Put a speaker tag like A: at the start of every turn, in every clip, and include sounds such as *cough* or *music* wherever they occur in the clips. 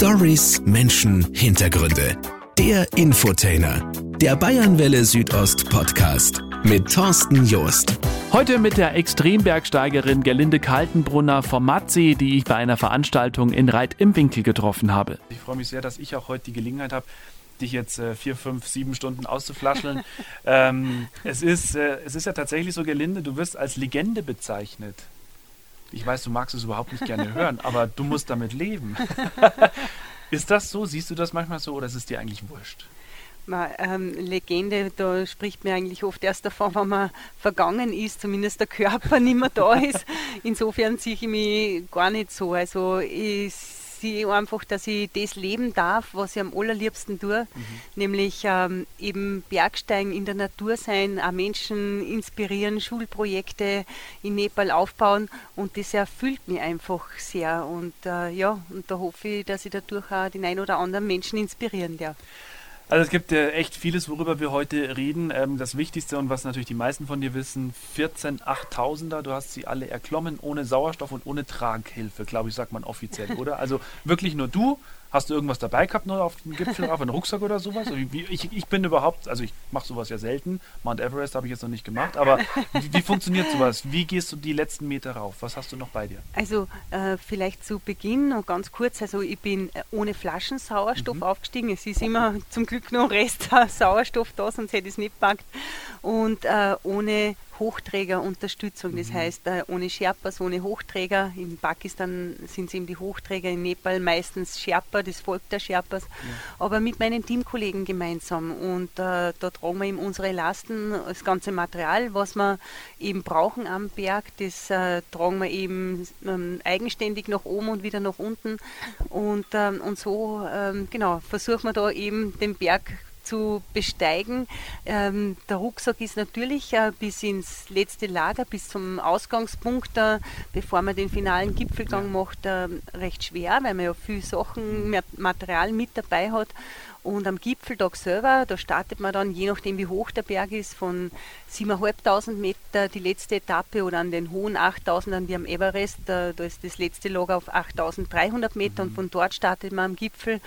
A: Stories, Menschen, Hintergründe. Der Infotainer. Der Bayernwelle Südost Podcast mit Thorsten Joost.
B: Heute mit der Extrembergsteigerin Gerlinde Kaltenbrunner vom Matsee, die ich bei einer Veranstaltung in Reit im Winkel getroffen habe.
C: Ich freue mich sehr, dass ich auch heute die Gelegenheit habe, dich jetzt äh, vier, fünf, sieben Stunden auszuflascheln. *laughs* ähm, es, ist, äh, es ist ja tatsächlich so, Gerlinde, du wirst als Legende bezeichnet. Ich weiß, du magst es überhaupt nicht gerne hören, *laughs* aber du musst damit leben. *laughs* ist das so? Siehst du das manchmal so oder ist es dir eigentlich wurscht?
D: Na, ähm, Legende, da spricht mir eigentlich oft erst davon, wenn man vergangen ist, zumindest der Körper *laughs* nicht mehr da ist. Insofern sehe ich mich gar nicht so. Also ich sehe einfach, dass ich das leben darf, was ich am allerliebsten tue, mhm. nämlich ähm, eben Bergsteigen in der Natur sein, auch Menschen inspirieren, Schulprojekte in Nepal aufbauen und das erfüllt mich einfach sehr und äh, ja, und da hoffe ich, dass ich dadurch auch den einen oder anderen Menschen inspirieren darf.
C: Also es gibt ja echt vieles, worüber wir heute reden. Ähm, das Wichtigste und was natürlich die meisten von dir wissen, 14 8000er, du hast sie alle erklommen ohne Sauerstoff und ohne Traghilfe, glaube ich, sagt man offiziell, oder? Also wirklich nur du, Hast du irgendwas dabei gehabt noch auf dem Gipfel, auf einen Rucksack oder sowas? Ich, ich bin überhaupt, also ich mache sowas ja selten. Mount Everest habe ich jetzt noch nicht gemacht, aber wie, wie, funktioniert sowas? Wie gehst du die letzten Meter rauf? Was hast du noch bei dir?
D: Also äh, vielleicht zu Beginn noch ganz kurz. Also ich bin äh, ohne Flaschensauerstoff mhm. aufgestiegen. Es ist immer zum Glück noch Rest *laughs* Sauerstoff da, sonst hätte ich es nicht gepackt. Und äh, ohne Hochträgerunterstützung. Das mhm. heißt, äh, ohne Sherpas, ohne Hochträger. In Pakistan sind es eben die Hochträger, in Nepal meistens Sherpa, das Volk der Sherpas. Ja. Aber mit meinen Teamkollegen gemeinsam. Und äh, da tragen wir eben unsere Lasten, das ganze Material, was wir eben brauchen am Berg, das äh, tragen wir eben ähm, eigenständig nach oben und wieder nach unten. Und, ähm, und so, ähm, genau, versuchen wir da eben den Berg zu besteigen. Ähm, der Rucksack ist natürlich äh, bis ins letzte Lager, bis zum Ausgangspunkt, äh, bevor man den finalen Gipfelgang macht, äh, recht schwer, weil man ja viel Sachen, Material mit dabei hat. Und am Gipfeltag selber, da startet man dann, je nachdem wie hoch der Berg ist, von 7.500 Meter die letzte Etappe oder an den hohen 8.000 wie am Everest. Da, da, ist das letzte Lager auf 8.300 Meter und von dort startet man am Gipfel.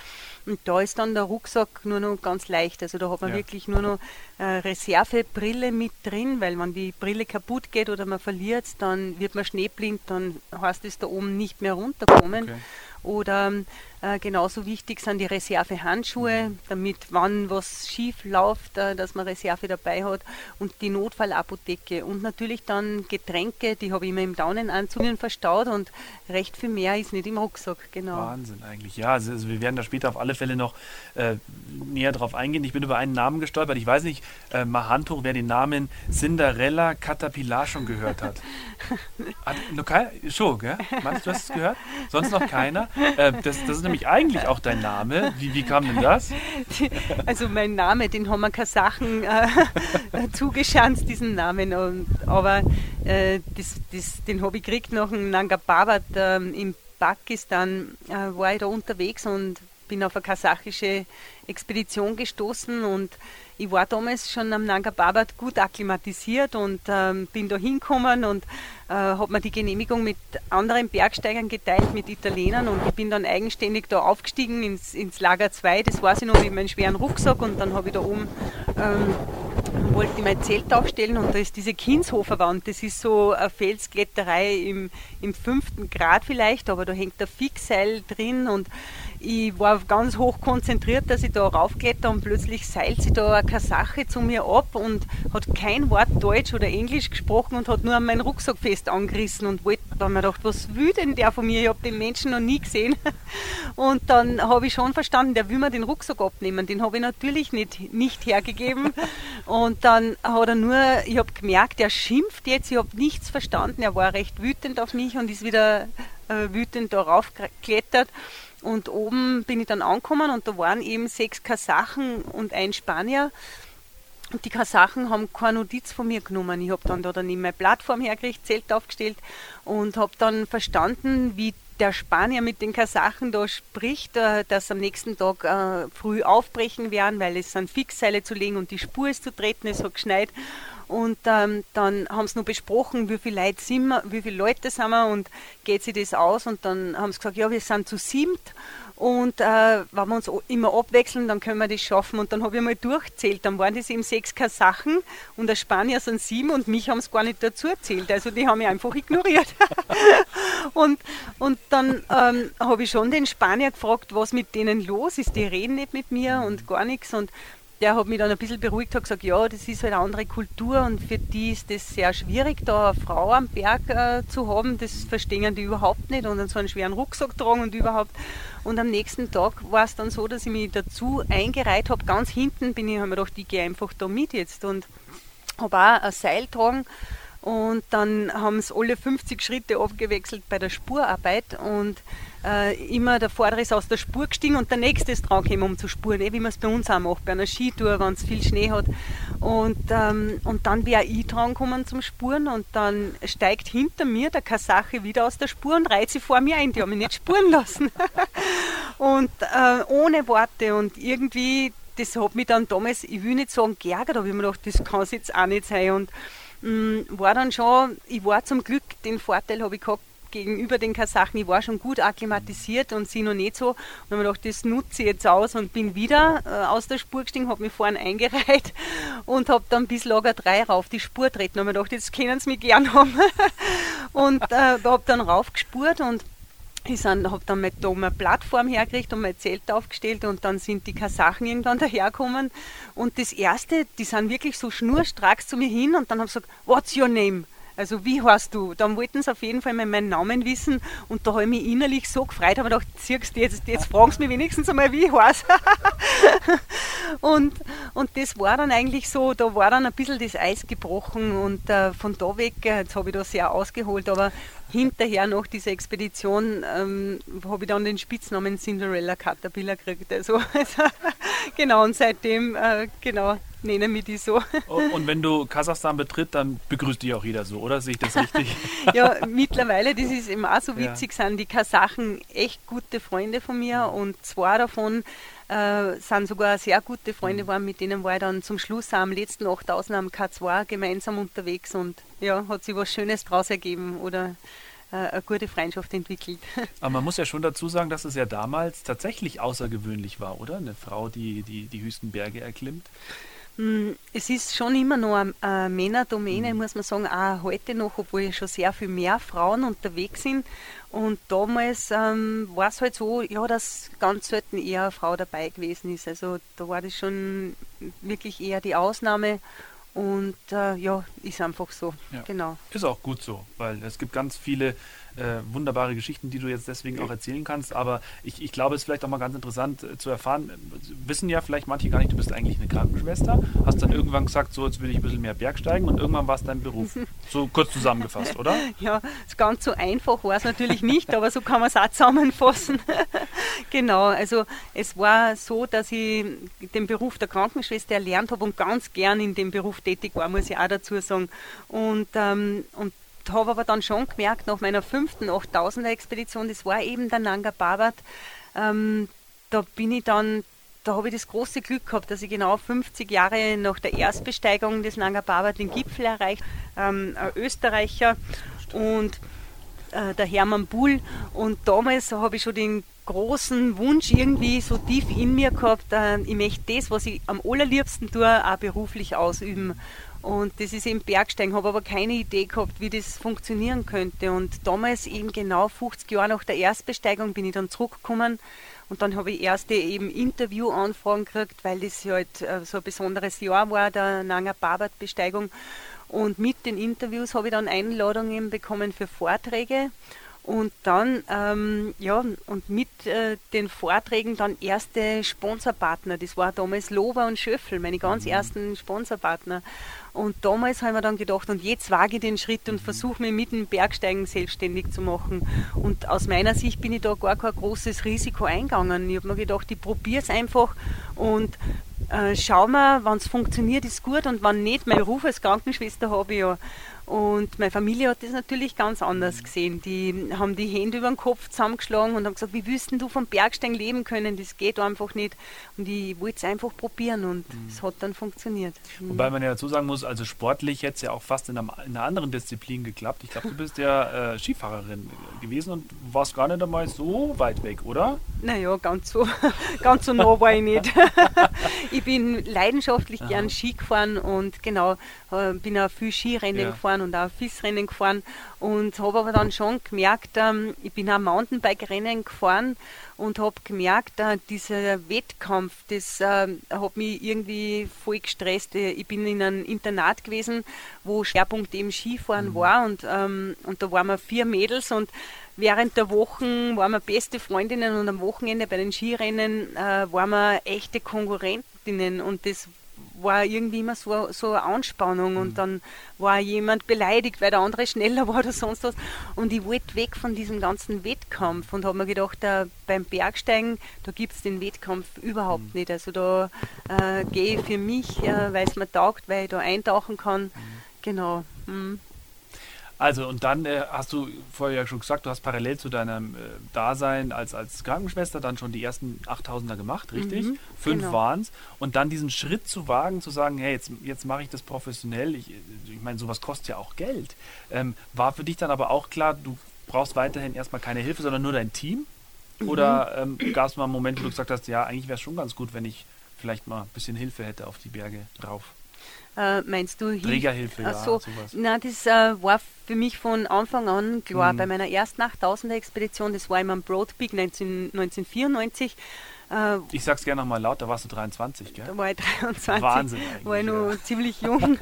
D: Und da ist dann der Rucksack nur noch ganz leicht. Also da hat man ja. wirklich nur noch äh, Reservebrille mit drin, weil wenn die Brille kaputt geht oder man verliert dann wird man schneeblind, dann heißt es da oben nicht mehr runterkommen. Okay. Oder äh, genauso wichtig sind die Reservehandschuhe, mhm. damit, wann was schief läuft, äh, dass man Reserve dabei hat. Und die Notfallapotheke. Und natürlich dann Getränke, die habe ich immer im Daunenanzug verstaut und recht viel mehr ist nicht im Rucksack. Genau.
C: Wahnsinn eigentlich. Ja, also, also wir werden da später auf alle Fälle noch äh, näher drauf eingehen. Ich bin über einen Namen gestolpert. Ich weiß nicht, äh, mal Hand hoch, wer den Namen Cinderella Caterpillar schon gehört hat. *laughs* hat kein, schon, gell? Meinst du, hast es gehört? Sonst noch keiner? Äh, das, das, ist nämlich eigentlich auch dein Name. Wie, wie kam denn das? *laughs*
D: Also mein Name, den haben wir Kasachen äh, *laughs* zugeschanzt, diesen Namen. Und, aber äh, das, das, den habe ich gekriegt nach dem Nanga Parbat ähm, in Pakistan. Äh, war ich da unterwegs und bin auf eine kasachische Expedition gestoßen und ich war damals schon am Nanga Parbat gut akklimatisiert und ähm, bin da hingekommen und äh, habe mir die Genehmigung mit anderen Bergsteigern geteilt, mit Italienern. Und ich bin dann eigenständig da aufgestiegen ins, ins Lager 2, das weiß ich noch mit meinem schweren Rucksack und dann habe ich da oben ähm, wollte ich mein Zelt aufstellen und da ist diese Kinshofer Wand, das ist so eine Felskletterei im, im fünften Grad vielleicht, aber da hängt ein Fixseil drin und ich war ganz hoch konzentriert, dass ich da raufkletter und plötzlich seilt sie da eine Kasache zu mir ab und hat kein Wort Deutsch oder Englisch gesprochen und hat nur an meinen Rucksack fest angerissen und wollte, da mir gedacht, was will denn der von mir? Ich habe den Menschen noch nie gesehen. *laughs* Und dann habe ich schon verstanden, der will mir den Rucksack abnehmen. Den habe ich natürlich nicht, nicht hergegeben. *laughs* Und dann hat er nur, ich habe gemerkt, er schimpft jetzt, ich habe nichts verstanden. Er war recht wütend auf mich und ist wieder äh, wütend darauf geklettert. Und oben bin ich dann angekommen und da waren eben sechs Kasachen und ein Spanier. Die Kasachen haben keine Notiz von mir genommen. Ich habe dann da dann meine Plattform hergerichtet, Zelt aufgestellt und habe dann verstanden, wie der Spanier mit den Kasachen da spricht, äh, dass am nächsten Tag äh, früh aufbrechen werden, weil es sind Fixseile zu legen und die Spur ist zu treten, es hat geschneit. Und ähm, dann haben sie noch besprochen, wie viele Leute sind wir, wie viele Leute sind wir und geht sich das aus. Und dann haben sie gesagt, ja, wir sind zu siebt. Und äh, wenn wir uns immer abwechseln, dann können wir das schaffen. Und dann habe ich mal durchzählt. Dann waren das eben sechs Kasachen und der Spanier sind sieben und mich haben es gar nicht dazu erzählt. Also die haben mich einfach ignoriert. *laughs* und, und dann ähm, habe ich schon den Spanier gefragt, was mit denen los ist. Die reden nicht mit mir und gar nichts. Und der hat mich dann ein bisschen beruhigt, hat gesagt, ja, das ist halt eine andere Kultur und für die ist das sehr schwierig, da eine Frau am Berg äh, zu haben. Das verstehen die überhaupt nicht und dann so einen schweren Rucksack tragen und überhaupt. Und am nächsten Tag war es dann so, dass ich mich dazu eingereiht habe. Ganz hinten bin ich, habe mir gedacht, ich gehe einfach da mit jetzt und habe auch ein Seil tragen. Und dann haben es alle 50 Schritte abgewechselt bei der Spurarbeit und äh, immer der Vordere ist aus der Spur gestiegen und der Nächste ist dran gekommen, um zu spuren, eh, wie man es bei uns auch macht, bei einer Skitour, wenn es viel Schnee hat. Und, ähm, und dann wäre ich dran gekommen zum Spuren und dann steigt hinter mir der Kasache wieder aus der Spur und reiht sie vor mir ein. Die haben mich nicht spuren lassen. *laughs* und äh, ohne Worte und irgendwie, das hat mich dann damals, ich will nicht sagen geärgert, aber ich mir gedacht, das kann es jetzt auch nicht sein. Und mm, war dann schon, ich war zum Glück, den Vorteil habe ich gehabt, gegenüber den Kasachen, ich war schon gut akklimatisiert und sie noch nicht so. Und habe mir gedacht, das nutze ich jetzt aus und bin wieder äh, aus der Spur gestiegen, habe mich vorne eingereiht *laughs* und habe dann bis Lager 3 rauf die Spur treten. Und habe mir gedacht, jetzt können sie mich gern haben. *laughs* und äh, habe dann raufgespurt und ich habe dann mit da eine Plattform hergekriegt und mein Zelt aufgestellt und dann sind die Kasachen irgendwann daherkommen. Und das erste, die sind wirklich so schnurstracks zu mir hin und dann haben sie gesagt, what's your name? Also wie heißt du? Dann wollten sie auf jeden Fall mal meinen Namen wissen und da habe ich mich innerlich so gefreut, habe gedacht, siehst du, jetzt, jetzt fragen sie mich wenigstens einmal, wie ich heiße. *laughs* und, und das war dann eigentlich so, da war dann ein bisschen das Eis gebrochen und äh, von da weg, äh, jetzt habe ich da sehr ausgeholt, aber hinterher nach dieser Expedition ähm, habe ich dann den Spitznamen Cinderella Caterpillar gekriegt. Also, *laughs* also genau, und seitdem, äh, genau, nennen wir die so. *laughs*
C: Oh, und wenn du Kasachstan betritt, dann begrüßt dich auch jeder so, oder? Sehe ich das richtig? *laughs*
D: ja, mittlerweile, das ist immer auch so witzig, ja. sind die Kasachen echt gute Freunde von mir und zwei davon äh, sind sogar sehr gute Freunde mhm. mit denen war ich dann zum Schluss am letzten 8000 am K2 gemeinsam unterwegs und ja, hat sich was Schönes draus ergeben oder äh, eine gute Freundschaft entwickelt. *laughs*
C: Aber man muss ja schon dazu sagen, dass es ja damals tatsächlich außergewöhnlich war, oder? Eine Frau, die die, die höchsten Berge erklimmt.
D: Hm, es ist schon immer noch eine Männerdomäne, mhm. muss man sagen, auch heute noch, obwohl schon sehr viel mehr Frauen unterwegs sind. Und damals ähm, war es halt so, ja, dass ganz selten eher eine Frau dabei gewesen ist. Also da war das schon wirklich eher die Ausnahme. Und äh, ja, ist einfach so. Ja. Genau.
C: Ist auch gut so, weil es gibt ganz viele äh, wunderbare Geschichten, die du jetzt deswegen auch erzählen kannst. Aber ich, ich glaube, es ist vielleicht auch mal ganz interessant äh, zu erfahren. Wissen ja vielleicht manche gar nicht, du bist eigentlich eine Krankenschwester. Hast dann irgendwann gesagt, so jetzt will ich ein bisschen mehr Bergsteigen und irgendwann war es dein Beruf. *laughs* So kurz zusammengefasst, oder? *laughs*
D: Ja, ganz so einfach war es natürlich nicht, aber so kann man es auch zusammenfassen. *laughs* genau, also es war so, dass ich den Beruf der Krankenschwester erlernt habe und ganz gern in dem Beruf tätig war, muss ich auch dazu sagen. Und, ähm, und habe aber dann schon gemerkt, nach meiner fünften 8000er Expedition, das war eben der Nanga Parbat, ähm, da bin ich dann, da habe ich das große Glück gehabt, dass ich genau 50 Jahre nach der Erstbesteigung des Nanga Parbat den Gipfel erreicht, ähm, ein Österreicher und äh, der Hermann Bull und damals habe ich schon den großen Wunsch irgendwie so tief in mir gehabt, äh, ich möchte das, was ich am allerliebsten tue, auch beruflich ausüben. Und das ist eben Bergsteigen, habe aber keine Idee gehabt, wie das funktionieren könnte. Und damals, eben genau 50 Jahre nach der Erstbesteigung, bin ich dann zurückgekommen und dann habe ich erste eben Interviewanfragen gekriegt, weil das halt äh, so ein besonderes Jahr war, der Nanga Parbat-Besteigung. Und mit den Interviews habe ich dann Einladungen bekommen für Vorträge. Und dann, ähm, ja, und mit äh, den Vorträgen dann erste Sponsorpartner. Das war damals Lover und Schöffel, meine ganz mhm. ersten Sponsorpartner. Und damals haben wir dann gedacht, und jetzt wage ich den Schritt und versuche mich mit dem Bergsteigen selbstständig zu machen. Und aus meiner Sicht bin ich da gar kein großes Risiko eingegangen. Ich habe mir gedacht, ich probiere es einfach und äh, schauen wir, wenn es funktioniert, ist gut und wenn nicht, mein Ruf als Krankenschwester habe ich ja. Und meine Familie hat das natürlich ganz anders gesehen. Die haben die Hände über den Kopf zusammengeschlagen und haben gesagt, wie willst du vom Bergsteigen leben können? Das geht einfach nicht. Und ich wollte es einfach probieren und mhm. es hat dann funktioniert.
C: Mhm. Wobei man ja dazu sagen muss, also sportlich hätte es ja auch fast in einer, in einer, anderen Disziplin geklappt. Ich glaube, du bist ja äh, Skifahrerin gewesen und warst gar nicht einmal so weit weg, oder?
D: Naja, ganz so, *laughs* ganz so nah war ich nicht. *laughs* ich bin leidenschaftlich gern Ski gefahren und genau, äh, bin auch viel Skirennen ja. gefahren und auch FIS-Rennen gefahren und habe aber dann schon gemerkt, ähm, ich bin auch Mountainbike-Rennen gefahren und habe gemerkt, äh, dieser Wettkampf, das äh, hat mich irgendwie voll gestresst. Äh, ich bin in einem Internat gewesen, wo Schwerpunkt eben Skifahren mhm. war und, ähm, und da waren wir vier Mädels und während der Wochen waren wir beste Freundinnen und am Wochenende bei den Skirennen äh, waren wir echte Konkurrentinnen und das war irgendwie immer so, so eine Anspannung mhm. und dann war jemand beleidigt, weil der andere schneller war oder sonst was. Und ich wollte weg von diesem ganzen Wettkampf und habe mir gedacht, äh, beim Bergsteigen, da gibt es den Wettkampf überhaupt mhm. nicht. Also da äh, gehe ich für mich, äh, weil es mir taugt, weil ich da eintauchen kann. Mhm. Genau.
C: Also und dann äh, hast du vorher ja schon gesagt, du hast parallel zu deinem äh, Dasein als, als Krankenschwester dann schon die ersten 8000er gemacht, richtig? Mhm, Fünf genau. waren es. Und dann diesen Schritt zu wagen, zu sagen, hey, jetzt, jetzt mache ich das professionell. Ich, ich meine, sowas kostet ja auch Geld. Ähm, war für dich dann aber auch klar, du brauchst weiterhin erstmal keine Hilfe, sondern nur dein Team? Mhm. Oder ähm, gab es mal einen Moment, wo du gesagt hast, ja, eigentlich wäre es schon ganz gut, wenn ich vielleicht mal ein bisschen Hilfe hätte auf die Berge drauf?
D: Äh, meinst du?
C: Trägerhilfe, ja,
D: so, sowas. Nein, das äh, war für mich von Anfang an klar. Mhm. Bei meiner ersten 8000er-Expedition, das war immer am Broad Peak 19, 1994,
C: äh, ich sag's gerne nochmal laut, da warst du 23, gell?
D: Da war ich 23.
C: Wahnsinn
D: eigentlich. War ich noch ja. ziemlich jung.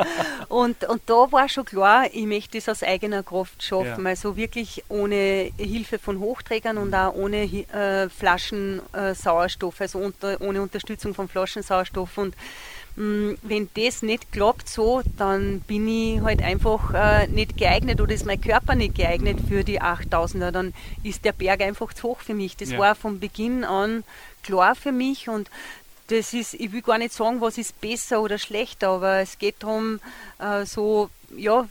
D: und, und da war schon klar, ich möchte es aus eigener Kraft schaffen. Ja. Also wirklich ohne Hilfe von Hochträgern und auch ohne äh, Flaschen äh, Sauerstoff, also unter, ohne Unterstützung von Flaschensauerstoff. Und wenn das nicht klappt so, dann bin ich halt einfach äh, nicht geeignet oder ist mein Körper nicht geeignet für die 8000er. Dann ist der Berg einfach zu hoch für mich. Das ja. war von Beginn an klar für mich und das ist, ich will gar nicht sagen, was ist besser oder schlechter, aber es geht darum, äh, so, ja,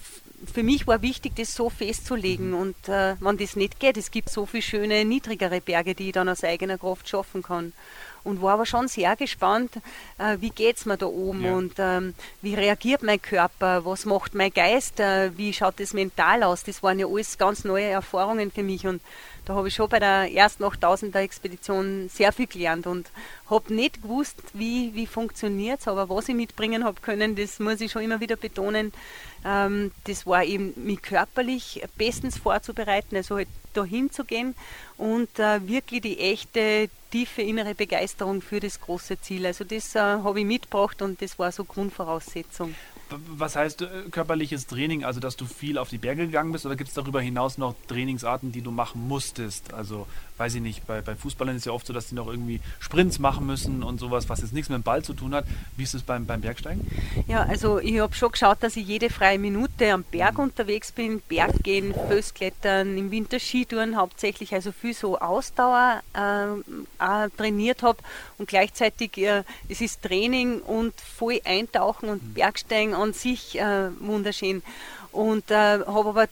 D: für mich war wichtig, das so festzulegen. Mhm. Und äh, wenn das nicht geht, es gibt so viele schöne, niedrigere Berge, die ich dann aus eigener Kraft schaffen kann und war aber schon sehr gespannt, äh, wie geht es mir da oben ja. und ähm, wie reagiert mein Körper, was macht mein Geist, äh, wie schaut das mental aus. Das waren ja alles ganz neue Erfahrungen für mich und da habe ich schon bei der ersten 8000er Expedition sehr viel gelernt und habe nicht gewusst, wie, wie funktioniert es, aber was ich mitbringen habe können, das muss ich schon immer wieder betonen, ähm, das war eben mich körperlich bestens vorzubereiten, also halt dahin zu gehen und äh, wirklich die echte, tiefe innere Begeisterung für das große Ziel. Also das äh, habe ich mitgebracht und das war so Grundvoraussetzung.
C: Was heißt äh, körperliches Training? Also, dass du viel auf die Berge gegangen bist oder gibt es darüber hinaus noch Trainingsarten, die du machen musstest? Also, weiß ich nicht, bei, bei Fußballern ist ja oft so, dass die noch irgendwie Sprints machen müssen und sowas, was jetzt nichts mit dem Ball zu tun hat. Wie ist es beim, beim Bergsteigen?
D: Ja, also ich habe schon geschaut, dass ich jede freie Minute am Berg unterwegs bin, Berggehen, Fössklettern, im Winter Skitouren hauptsächlich, also viel so Ausdauer äh, trainiert habe und gleichzeitig äh, es ist Training und voll eintauchen und mhm. Bergsteigen an sich äh, wunderschön. Und äh, habe aber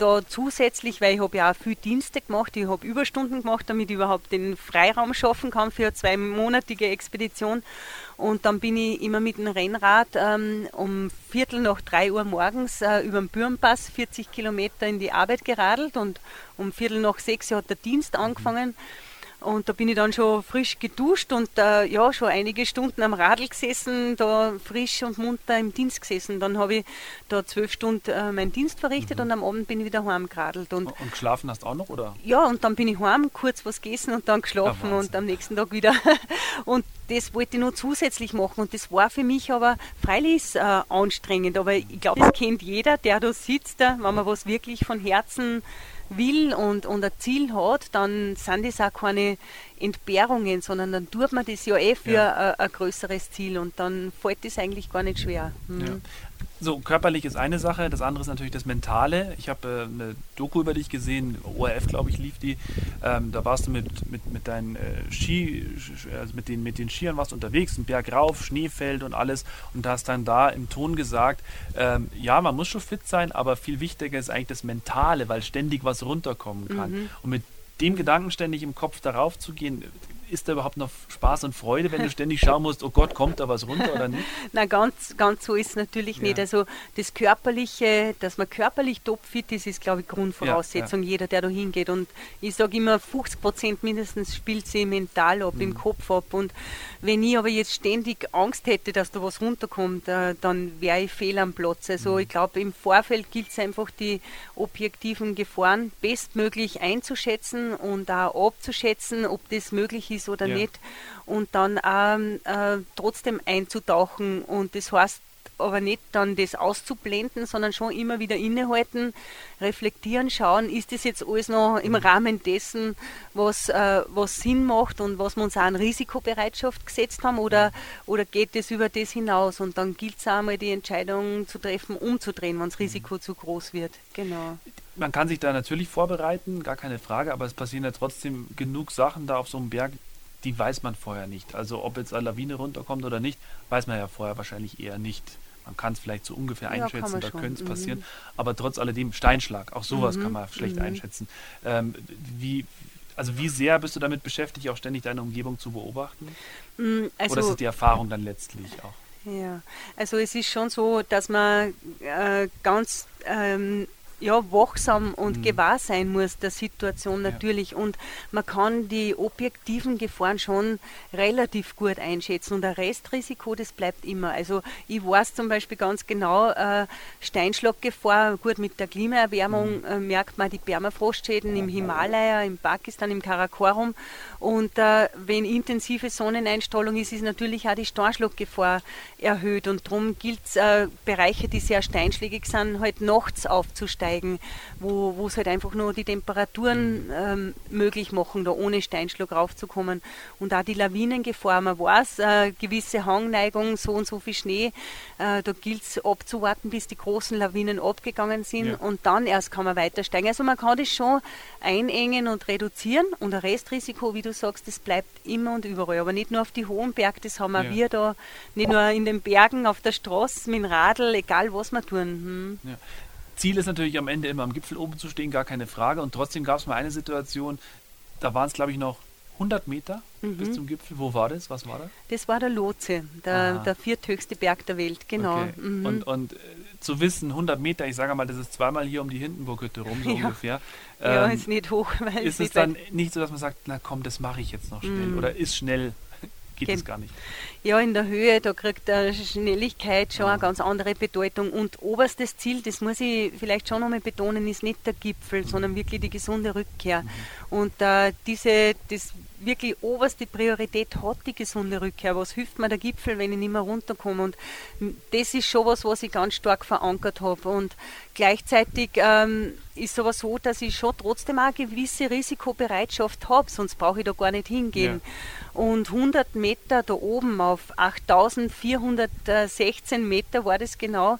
D: da zusätzlich, weil ich habe ja auch viel Dienste gemacht, ich habe Überstunden gemacht, damit ich überhaupt den Freiraum schaffen kann für eine zweimonatige Expedition. Und dann bin ich immer mit dem Rennrad ähm, um Viertel nach drei Uhr morgens äh, über den Bürnpass 40 Kilometer in die Arbeit geradelt und um Viertel nach sechs hat der Dienst angefangen. Mhm. Und da bin ich dann schon frisch geduscht und äh, ja, schon einige Stunden am Radl gesessen, da frisch und munter im Dienst gesessen. Dann habe ich da zwölf Stunden äh, meinen Dienst verrichtet mhm. und am Abend bin ich wieder heimgeradelt.
C: Und, und geschlafen hast du auch noch, oder?
D: Ja, und dann bin ich heim, kurz was gegessen und dann geschlafen ja, und am nächsten Tag wieder. *laughs* und das wollte ich noch zusätzlich machen und das war für mich aber freilich äh, anstrengend. Aber ich glaube, das kennt jeder, der da sitzt, wenn man was wirklich von Herzen will und, und ein Ziel hat, dann sind das auch keine Entbehrungen, sondern dann tut man das ja eh für ja. Ein, ein, größeres Ziel und dann fällt das eigentlich gar nicht schwer.
C: Mhm. Ja. So, körperlich ist eine Sache, das andere ist natürlich das Mentale. Ich habe äh, eine Doku über dich gesehen, ORF, glaube ich, lief die. Ähm, da warst du mit, mit, mit deinen äh, Ski, also mit den, mit den Skiern warst unterwegs, ein Berg rauf, Schneefeld und alles und hast dann da im Ton gesagt, ähm, ja, man muss schon fit sein, aber viel wichtiger ist eigentlich das Mentale, weil ständig was runterkommen kann. Mhm. Und mit dem Gedanken ständig im Kopf darauf zu gehen, ist da überhaupt noch Spaß und Freude, wenn du *laughs* ständig schauen musst, oh Gott, kommt da was runter oder nicht? *laughs*
D: Na, ganz, ganz so ist es natürlich ja. nicht. Also das Körperliche, dass man körperlich topfit ist, ist, glaube ich, Grundvoraussetzung, ja, ja. jeder, der da hingeht. Und ich sage immer, 50 Prozent mindestens spielt sie mental ab, mhm. im Kopf ab. Und wenn ich aber jetzt ständig Angst hätte, dass da was runterkommt, äh, dann wäre ich fehl am Platz. Also mhm. ich glaube, im Vorfeld gilt es einfach, die objektiven Gefahren bestmöglich einzuschätzen und auch abzuschätzen, ob das möglich ist ist oder ja. nicht und dann ähm, äh, trotzdem einzutauchen und das heißt aber nicht dann das auszublenden, sondern schon immer wieder innehalten, reflektieren, schauen, ist das jetzt alles noch im mhm. Rahmen dessen, was, äh, was Sinn macht und was wir uns auch an Risikobereitschaft gesetzt haben oder, oder geht es über das hinaus und dann gilt es einmal die Entscheidung zu treffen, umzudrehen, wenn das mhm. Risiko mhm. zu groß wird. Genau.
C: Man kann sich da natürlich vorbereiten, gar keine Frage, aber es passieren ja trotzdem genug Sachen da auf so einem Berg, die weiß man vorher nicht. Also ob jetzt eine Lawine runterkommt oder nicht, weiß man ja vorher wahrscheinlich eher nicht. Man kann es vielleicht so ungefähr ja, einschätzen, da könnte es mhm. passieren. Aber trotz alledem Steinschlag, auch sowas mhm. kann man schlecht mhm. einschätzen. Ähm, wie, also wie sehr bist du damit beschäftigt, auch ständig deine Umgebung zu beobachten? Also Oder ist es die Erfahrung dann letztlich auch?
D: Ja, also es ist schon so, dass man äh, ganz ähm, ja, wachsam und mhm. gewahr sein muss der Situation natürlich. Ja. Und man kann die objektiven Gefahren schon relativ gut einschätzen. Und ein Restrisiko, das bleibt immer. Also ich weiß zum Beispiel ganz genau, äh, Steinschlaggefahr, gut mit der Klimaerwärmung mhm. äh, merkt man die Permafrostschäden ja, im Himalaya, in Pakistan, im Karakorum. Und äh, wenn intensive Sonneneinstrahlung ist, ist natürlich auch die Steinschlaggefahr erhöht. Und darum gilt es, äh, Bereiche, die sehr steinschlägig sind, halt nachts aufzusteigen steigen, wo es halt einfach nur die Temperaturen ähm, möglich machen, da ohne Steinschlag raufzukommen. Und auch die Lawinengefahr, man weiß, äh, gewisse Hangneigung, so und so viel Schnee, äh, da gilt es abzuwarten, bis die großen Lawinen abgegangen sind ja. und dann erst kann man weiter steigen. Also man kann das schon einengen und reduzieren und ein Restrisiko, wie du sagst, das bleibt immer und überall, aber nicht nur auf die hohen Berge, das haben ja. wir da, nicht nur in den Bergen, auf der Straße, mit dem Radl, egal was wir tun. Hm.
C: Ja. Ziel ist natürlich am Ende immer am Gipfel oben zu stehen, gar keine Frage. Und trotzdem gab es mal eine Situation, da waren es, glaube ich, noch 100 Meter mhm. bis zum Gipfel. Wo war das? Was war das?
D: Das war der Lotse, der, der vierthöchste Berg der Welt, genau. Okay.
C: Mhm. Und, und äh, zu wissen, 100 Meter, ich sage mal, das ist zweimal hier um die Hindenburghütte rum, so *laughs* ja. ungefähr.
D: Ähm, ja, ist nicht hoch. *laughs*
C: Weil ist es dann nicht so, dass man sagt, na komm, das mache ich jetzt noch schnell? Mhm. Oder ist schnell geht es gar nicht.
D: Ja, in der Höhe, da kriegt der Schnelligkeit schon ja. eine ganz andere Bedeutung. Und oberstes Ziel, das muss ich vielleicht schon nochmal betonen, ist nicht der Gipfel, mhm. sondern wirklich die gesunde Rückkehr. Mhm. Und äh, diese, das wirklich oberste Priorität hat die gesunde Rückkehr. Was hilft mir der Gipfel, wenn ich nicht mehr runterkomme? Und das ist schon was, was ich ganz stark verankert habe. Und gleichzeitig ähm, ist es aber so, dass ich schon trotzdem auch eine gewisse Risikobereitschaft habe, sonst brauche ich da gar nicht hingehen. Ja. Und 100 Meter da oben auf 8416 Meter war das genau,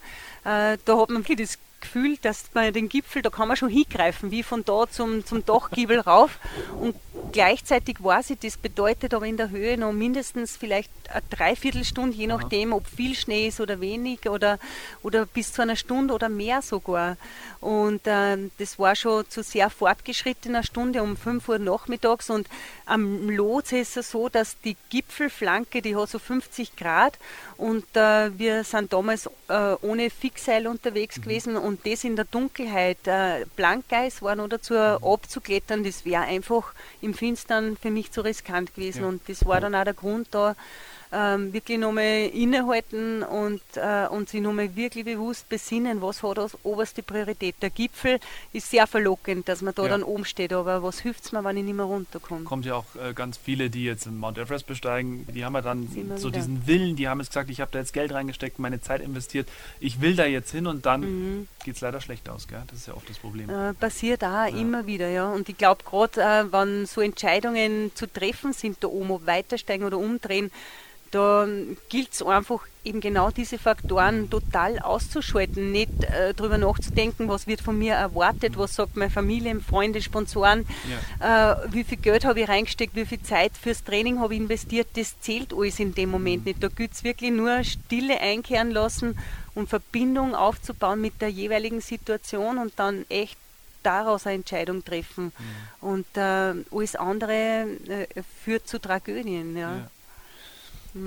D: äh, da hat man wirklich das Gefühl, dass man den Gipfel, da kann man schon hingreifen, wie von da zum, zum Dachgiebel rauf. Und gleichzeitig weiß ich, das bedeutet aber in der Höhe noch mindestens vielleicht eine Dreiviertelstunde, je nachdem, ob viel Schnee ist oder wenig oder, oder bis zu einer Stunde oder mehr sogar. Und äh, das war schon zu sehr fortgeschrittener Stunde um 5 Uhr nachmittags und am Lotse ist es so, dass die Gipfelflanke, die hat so 50 Grad und äh, wir sind damals äh, ohne Fixseil unterwegs mhm. gewesen und das in der Dunkelheit, äh, Blankeis war noch dazu mhm. abzuklettern, das wäre einfach im Finstern für mich zu riskant gewesen. Ja. Und das war dann auch der Grund da, ähm, wirklich nochmal innehalten und, äh, und sich nochmal wirklich bewusst besinnen, was hat als oberste Priorität. Der Gipfel ist sehr verlockend, dass man da ja. dann oben steht, aber was hilft es mir, wenn ich nicht mehr runterkomme?
C: Kommt ja auch äh, ganz viele, die jetzt Mount Everest besteigen, die haben ja dann so wieder. diesen Willen, die haben jetzt gesagt, ich habe da jetzt Geld reingesteckt, meine Zeit investiert, ich will da jetzt hin und dann mhm. geht es leider schlecht aus, gell? das ist ja oft das Problem.
D: Äh, passiert auch ja. immer wieder, ja. Und ich glaube gerade, äh, wenn so Entscheidungen zu treffen sind, da oben, ob weitersteigen oder umdrehen, da gilt es einfach eben genau diese Faktoren total auszuschalten, nicht äh, darüber nachzudenken, was wird von mir erwartet, was sagt meine Familie, Freunde, Sponsoren, ja. äh, wie viel Geld habe ich reingesteckt, wie viel Zeit fürs Training habe ich investiert, das zählt alles in dem Moment nicht. Da gilt es wirklich nur Stille einkehren lassen und Verbindung aufzubauen mit der jeweiligen Situation und dann echt daraus eine Entscheidung treffen. Mhm. Und äh, alles andere äh, führt zu Tragödien. Ja.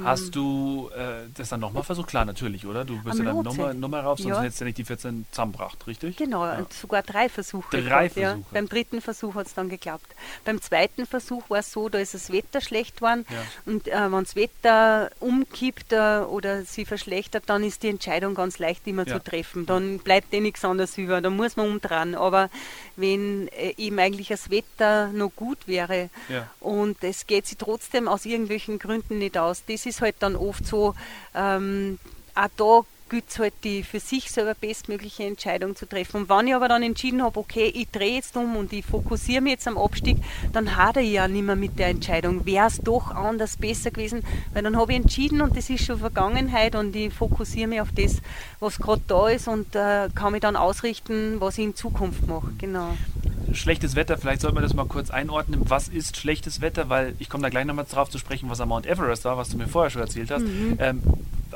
C: Hast hm. du äh, das dann nochmal versucht? Klar, natürlich, oder? Du bist Am ja dann nochmal noch mal rauf, sonst ja. hättest du ja nicht die 14 zusammengebracht, richtig?
D: Genau,
C: ja.
D: und sogar drei Versuche.
C: Drei gehabt, Versuche. Ja.
D: Beim dritten Versuch hat es dann geklappt. Beim zweiten Versuch war es so, da ist das Wetter schlecht geworden und äh, wenn das Wetter umkippt äh, oder sich verschlechtert, dann ist die Entscheidung ganz leicht immer zu treffen. Dann bleibt eh nichts anderes über, dann muss man umdrehen. Aber wenn äh, eben eigentlich das Wetter noch gut wäre und es geht sich trotzdem aus irgendwelchen Gründen nicht aus, das ist halt dann oft so, ähm, auch da gilt es halt, die für sich selber bestmögliche Entscheidung zu treffen. Und wenn ich aber dann entschieden habe, okay, ich drehe jetzt um und ich fokussiere mich jetzt am Abstieg, dann hadere ich ja nicht mehr mit der Entscheidung. Wäre es doch anders besser gewesen, weil dann habe ich entschieden und das ist schon Vergangenheit und ich fokussiere mich auf das, was gerade da ist und äh, kann mich dann ausrichten, was ich in Zukunft mache. Genau
C: schlechtes Wetter, vielleicht sollte man das mal kurz einordnen. Was ist schlechtes Wetter? Weil ich komme da gleich nochmal drauf zu sprechen, was am Mount Everest war, was du mir vorher schon erzählt hast. Mhm. Ähm,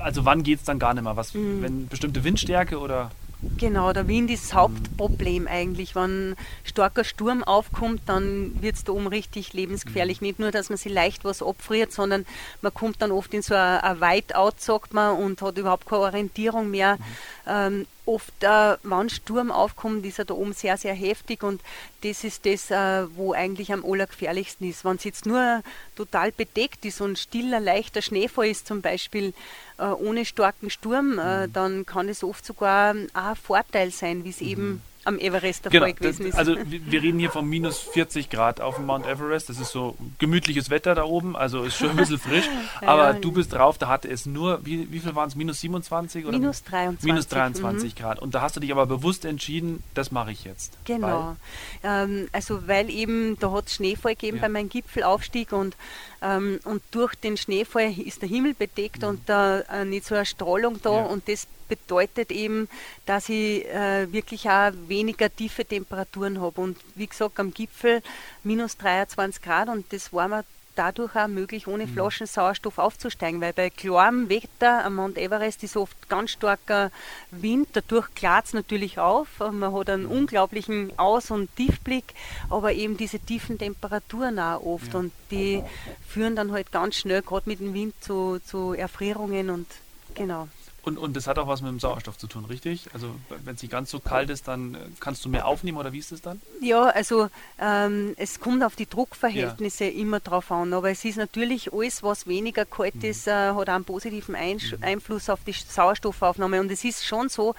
C: also wann geht es dann gar nicht mehr? Was, mhm. Wenn bestimmte Windstärke oder?
D: Genau, der Wind ist das Hauptproblem eigentlich. Wenn starker Sturm aufkommt, dann wird es da oben richtig lebensgefährlich. Mhm. Nicht nur, dass man sich leicht was abfriert, sondern man kommt dann oft in so ein, Whiteout, sagt man, und hat überhaupt keine Orientierung mehr. Mhm. Ähm, oft, äh, wenn Sturm aufkommt, ist er da oben sehr, sehr heftig und das ist das, äh, wo eigentlich am allergefährlichsten ist. Wenn es jetzt nur total bedeckt ist und stiller, leichter Schneefall ist zum Beispiel, äh, ohne starken Sturm, äh, mhm. dann kann es oft sogar ein Vorteil sein, wie es mhm. eben am Everest der
C: genau,
D: gewesen
C: das, ist. Also *laughs* wir reden hier von minus 40 Grad auf dem Mount Everest. Das ist so gemütliches Wetter da oben, also ist schon ein bisschen frisch. *laughs* aber du bist drauf, da hatte es nur, wie, wie viel waren es, minus 27?
D: Oder? Minus 23.
C: Minus 23 mhm. Grad. Und da hast du dich aber bewusst entschieden, das mache ich jetzt.
D: Genau. Ähm, also weil eben, da hat es Schneefall gegeben ja. bei meinem Gipfelaufstieg und, ähm, und durch den Schneefall ist der Himmel bedeckt mhm. und da äh, nicht so eine Strahlung da ja. und das bedeutet eben, dass ich äh, wirklich auch weniger tiefe Temperaturen habe. Und wie gesagt, am Gipfel minus 23 Grad und das war mir dadurch auch möglich, ohne mhm. Flaschen Sauerstoff aufzusteigen, weil bei klarem Wetter am Mount Everest ist oft ganz starker Wind, dadurch klart es natürlich auf, man hat einen mhm. unglaublichen Aus- und Tiefblick, aber eben diese tiefen Temperaturen auch oft ja. und die führen dann halt ganz schnell, gerade mit dem Wind, zu, zu Erfrierungen und genau.
C: Und, und das hat auch was mit dem Sauerstoff zu tun, richtig? Also wenn es nicht ganz so kalt ist, dann äh, kannst du mehr aufnehmen oder wie ist das dann?
D: Ja, also ähm, es kommt auf die Druckverhältnisse ja. immer drauf an, aber es ist natürlich alles, was weniger kalt mhm. ist, äh, hat einen positiven Einsch mhm. Einfluss auf die Sauerstoffaufnahme. Und es ist schon so,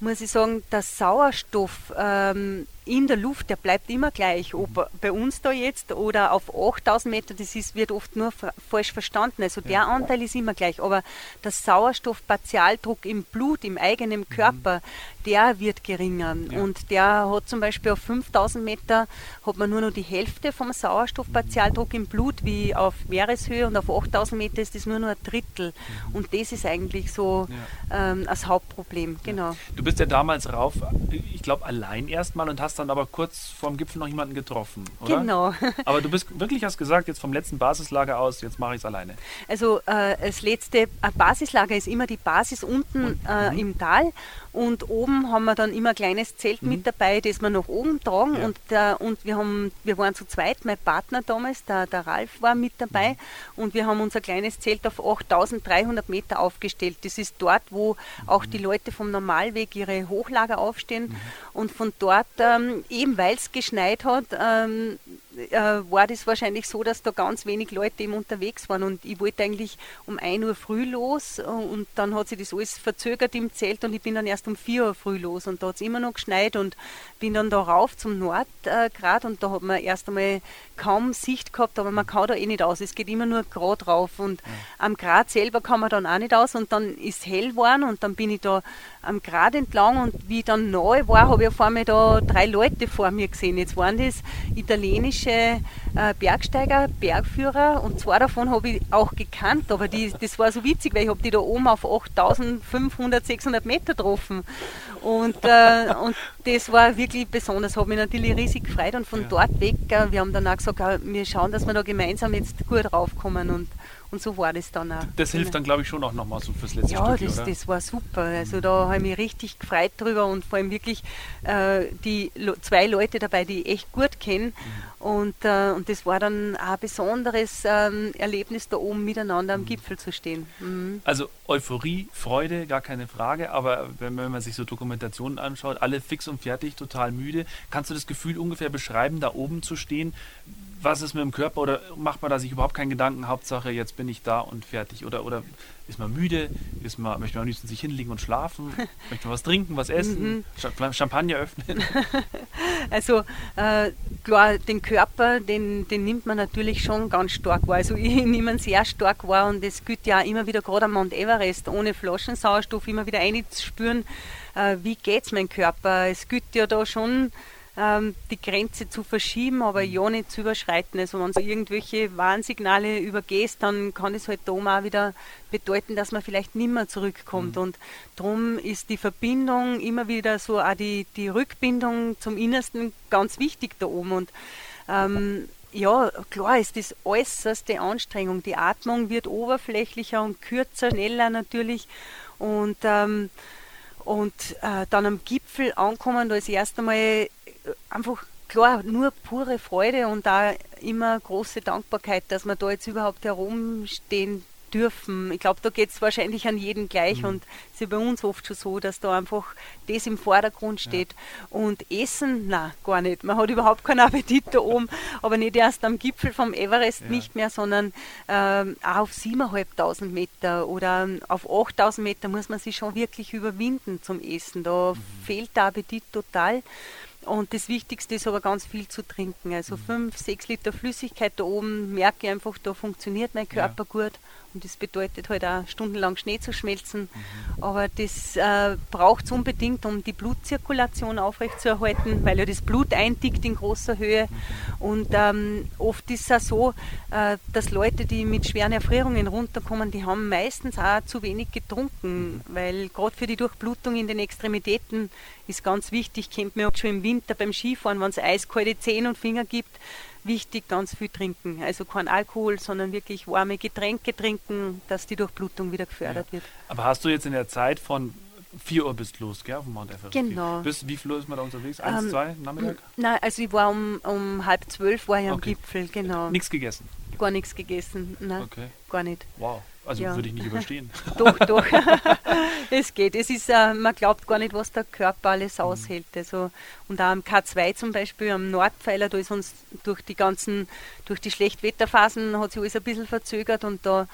D: muss ich sagen, der Sauerstoff ähm, in der Luft, der bleibt immer gleich. Ob bei uns da jetzt oder auf 8000 Meter, das ist, wird oft nur falsch verstanden. Also der ja. Anteil ist immer gleich. Aber der Sauerstoffpartialdruck im Blut, im eigenen mhm. Körper, mhm. der wird geringer. Ja. Und der hat zum Beispiel auf 5000 Meter hat man nur noch die Hälfte vom Sauerstoffpartialdruck im Blut wie auf Meereshöhe und auf 8000 Meter ist das nur noch ein Drittel. Mhm. Und das ist eigentlich so ja. ähm, das Hauptproblem. Genau.
C: Du bist ja damals rauf, ich glaube, allein erstmal und hast hast dann aber kurz vorm Gipfel noch jemanden getroffen, oder?
D: Genau. *laughs*
C: aber du bist wirklich, hast gesagt, jetzt vom letzten Basislager aus, jetzt mache ich es alleine.
D: Also äh, das letzte äh, Basislager ist immer die Basis unten und, äh, mhm. im Tal und oben haben wir dann immer ein kleines Zelt mhm. mit dabei, das wir nach oben tragen ja. und, äh, und wir, haben, wir waren zu zweit, mein Partner damals, der, der Ralf war mit dabei mhm. und wir haben unser kleines Zelt auf 8300 Meter aufgestellt. Das ist dort, wo auch die Leute vom Normalweg ihre Hochlager aufstehen mhm. und von dort ähm, eben weil es geschneit hat, ähm, äh, war das wahrscheinlich so, dass da ganz wenig Leute eben unterwegs waren und ich wollte eigentlich um 1 Uhr früh los äh, und dann hat sich das alles verzögert im Zelt und ich bin dann erst um 4 Uhr früh los und da hat es immer noch geschneit und bin dann da rauf zum Nordgrad äh, und da hat man erst einmal kaum Sicht gehabt, aber man kann da eh nicht aus, es geht immer nur Grad rauf und ja. am Grad selber kann man dann auch nicht aus und dann ist hell geworden und dann bin ich da am Grad entlang und wie ich dann neu war, habe ich auf einmal da drei Leute vor mir gesehen. Jetzt waren das italienische äh, Bergsteiger, Bergführer und zwei davon habe ich auch gekannt, aber die, das war so witzig, weil ich habe die da oben auf 8500, 600 Meter getroffen und, äh, und das war wirklich besonders, habe mich natürlich riesig gefreut und von ja. dort weg, äh, wir haben dann auch gesagt, äh, wir schauen, dass wir da gemeinsam jetzt gut raufkommen und und so war das dann auch.
C: Das hilft dann, glaube ich, schon auch nochmal so fürs letzte
D: Ja,
C: Stück,
D: das,
C: oder?
D: das war super. Also da habe ich mich richtig gefreut drüber und vor allem wirklich äh, die zwei Leute dabei, die ich echt gut kenne. Mhm. Und, äh, und das war dann ein besonderes ähm, Erlebnis, da oben miteinander am mhm. Gipfel zu stehen.
C: Mhm. Also Euphorie, Freude, gar keine Frage, aber wenn man sich so Dokumentationen anschaut, alle fix und fertig, total müde. Kannst du das Gefühl ungefähr beschreiben, da oben zu stehen? was ist mit dem Körper oder macht man da sich überhaupt keinen Gedanken, Hauptsache jetzt bin ich da und fertig oder, oder ist man müde, ist man, möchte man am liebsten sich hinlegen und schlafen, *laughs* möchte man was trinken, was essen, mhm. Champagner öffnen? *laughs*
D: Also äh, klar, den Körper, den, den nimmt man natürlich schon ganz stark wahr. Also *laughs* ich nehme ihn sehr stark wahr und es gilt ja immer wieder gerade am Mount Everest ohne Flaschensauerstoff immer wieder einzuspüren, äh, wie geht es meinem Körper. Es gilt ja da schon ähm, die Grenze zu verschieben, aber mhm. ja nicht zu überschreiten. Also wenn du irgendwelche Warnsignale übergehst, dann kann es halt da auch wieder bedeuten, dass man vielleicht nimmer zurückkommt. Mhm. Und darum ist die Verbindung immer wieder so, auch die, die Rückbindung zum Innersten ganz wichtig da oben. Und ähm, ja, klar ist das äußerste Anstrengung. Die Atmung wird oberflächlicher und kürzer, schneller natürlich. Und ähm, und äh, dann am Gipfel ankommen, da ist erst einmal einfach klar, nur pure Freude und da immer große Dankbarkeit, dass wir da jetzt überhaupt herumstehen dürfen. Ich glaube, da geht es wahrscheinlich an jeden gleich mhm. und es ist ja bei uns oft schon so, dass da einfach das im Vordergrund steht. Ja. Und Essen, na gar nicht. Man hat überhaupt keinen Appetit da oben, aber nicht erst am Gipfel vom Everest ja. nicht mehr, sondern ähm, auch auf 7.500 Meter oder auf 8.000 Meter muss man sich schon wirklich überwinden zum Essen. Da mhm. fehlt der Appetit total. Und das Wichtigste ist aber ganz viel zu trinken. Also mhm. fünf, sechs Liter Flüssigkeit da oben merke ich einfach, da funktioniert mein Körper ja. gut. Und das bedeutet halt auch stundenlang Schnee zu schmelzen. Aber das äh, braucht es unbedingt, um die Blutzirkulation aufrechtzuerhalten, weil ja das Blut eintickt in großer Höhe. Und ähm, oft ist es auch so, äh, dass Leute, die mit schweren Erfrierungen runterkommen, die haben meistens auch zu wenig getrunken, weil gerade für die Durchblutung in den Extremitäten ist ganz wichtig, kennt man auch schon im Winter beim Skifahren, wenn es eiskalte Zehen und Finger gibt, wichtig, ganz viel trinken. Also kein Alkohol, sondern wirklich warme Getränke trinken, dass die Durchblutung wieder gefördert ja. wird.
C: Aber hast du jetzt in der Zeit von 4 Uhr bist los, gell, auf dem Mount Everest?
D: Genau.
C: Bis, wie viel Uhr ist man da unterwegs? Eins, ähm, zwei, Nachmittag?
D: Nein, also ich war um, um halb zwölf war ich okay. am Gipfel, genau.
C: Nichts gegessen?
D: Gar nichts gegessen, nein, okay. gar nicht.
C: Wow. Also ja. würde ich nicht überstehen. *laughs*
D: doch, doch. *laughs* es geht. Es ist, äh, man glaubt gar nicht, was der Körper alles mhm. aushält. Also, und auch am K2 zum Beispiel, am Nordpfeiler, da ist uns durch die ganzen, durch die Schlechtwetterphasen hat sich alles ein bisschen verzögert und da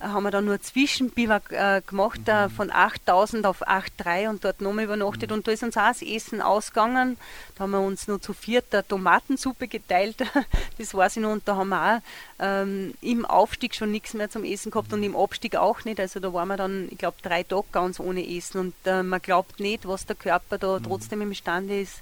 D: haben wir dann nur Zwischenbiwak äh, gemacht, äh, mhm. von 8000 auf 8,3 und dort nochmal übernachtet. Mhm. Und da ist uns auch das Essen ausgegangen. Da haben wir uns nur zu viert eine Tomatensuppe geteilt. *laughs* das weiß ich noch. Und da haben wir auch ähm, im Aufstieg schon nichts mehr zum Essen gehabt und im Abstieg auch nicht. Also da waren wir dann, ich glaube, drei Tage ganz ohne Essen. Und äh, man glaubt nicht, was der Körper da mhm. trotzdem imstande ist,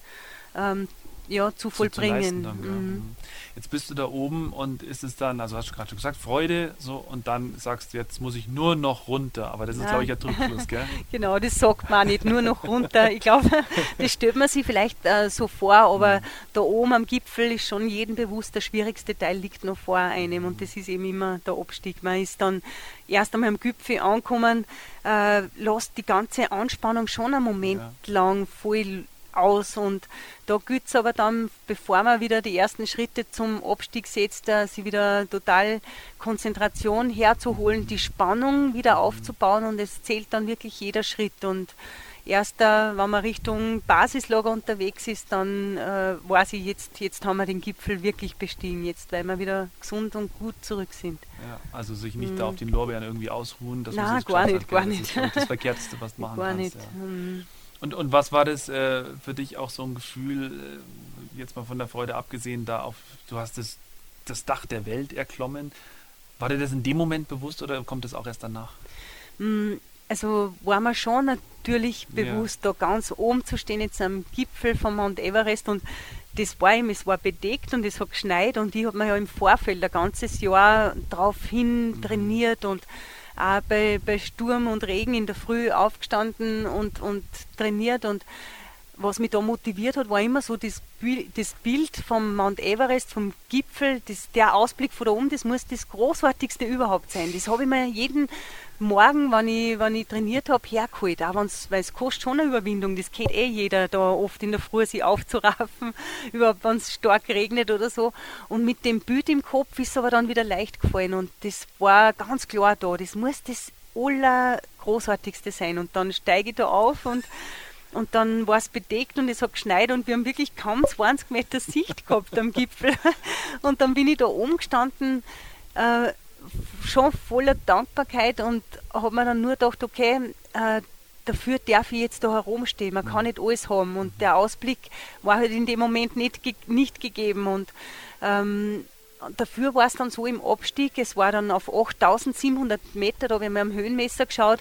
D: ähm, ja, zu vollbringen. Zu dann,
C: ja. Mhm. mhm. Jetzt bist du da oben und ist es dann, also hast du gerade schon gesagt, Freude, so und dann sagst du, jetzt muss ich nur noch runter. Aber das ist, ja. glaube ich, ein Trugschluss, gell? *laughs*
D: genau, das sagt man nicht, nur noch runter. Ich glaube, *laughs* das stellt man sich vielleicht äh, so vor, aber mhm. da oben am Gipfel ist schon jedem bewusst, der schwierigste Teil liegt noch vor einem und das ist eben immer der Abstieg. Man ist dann erst einmal am Gipfel angekommen, äh, lässt die ganze Anspannung schon einen Moment ja. lang voll aus. Und da gilt es aber dann, bevor man wieder die ersten Schritte zum Abstieg setzt, uh, sie wieder total Konzentration herzuholen, die Spannung wieder aufzubauen und es zählt dann wirklich jeder Schritt. Und erst uh, wenn man Richtung Basislager unterwegs ist, dann uh, weiß ich, jetzt, jetzt haben wir den Gipfel wirklich bestiegen, jetzt weil wir wieder gesund und gut zurück sind.
C: Ja, also sich nicht mm. da auf den Lorbeeren irgendwie ausruhen,
D: das Nein, gar nicht, gar nicht.
C: Das ist das Verkehrteste, was du *laughs* machen
D: gar
C: kannst.
D: Nicht. Ja. Mm.
C: Und, und was war das äh, für dich auch so ein Gefühl, äh, jetzt mal von der Freude abgesehen, da auf, du hast das, das Dach der Welt erklommen. War dir das in dem Moment bewusst oder kommt das auch erst danach?
D: Mm, also war mir schon natürlich bewusst, ja. da ganz oben zu stehen, jetzt am Gipfel vom Mount Everest und das war ihm, es war bedeckt und es hat geschneit und ich habe mir ja im Vorfeld ein ganzes Jahr darauf hin mhm. trainiert und auch bei, bei Sturm und Regen in der Früh aufgestanden und, und trainiert. Und was mich da motiviert hat, war immer so das, das Bild vom Mount Everest, vom Gipfel, das, der Ausblick von da oben, das muss das Großartigste überhaupt sein. Das habe ich mir jeden Morgen, wenn ich, wenn ich trainiert habe, hergeholt. Auch weil es kostet schon eine Überwindung. Das kennt eh jeder, da oft in der Früh sich aufzuraffen, *laughs* überhaupt wenn es stark regnet oder so. Und mit dem Bild im Kopf ist es aber dann wieder leicht gefallen. Und das war ganz klar da. Das muss das Allergroßartigste sein. Und dann steige ich da auf und und dann war es bedeckt und es hat geschneit und wir haben wirklich kaum 20 Meter Sicht gehabt am Gipfel. *laughs* Und dann bin ich da oben gestanden, äh, schon voller Dankbarkeit und habe mir dann nur gedacht, okay, äh, dafür darf ich jetzt da herumstehen. Man kann nicht alles haben. Und der Ausblick war halt in dem Moment nicht, ge nicht gegeben. Und ähm, dafür war es dann so im Abstieg, es war dann auf 8700 Meter, da haben wir am Höhenmesser geschaut,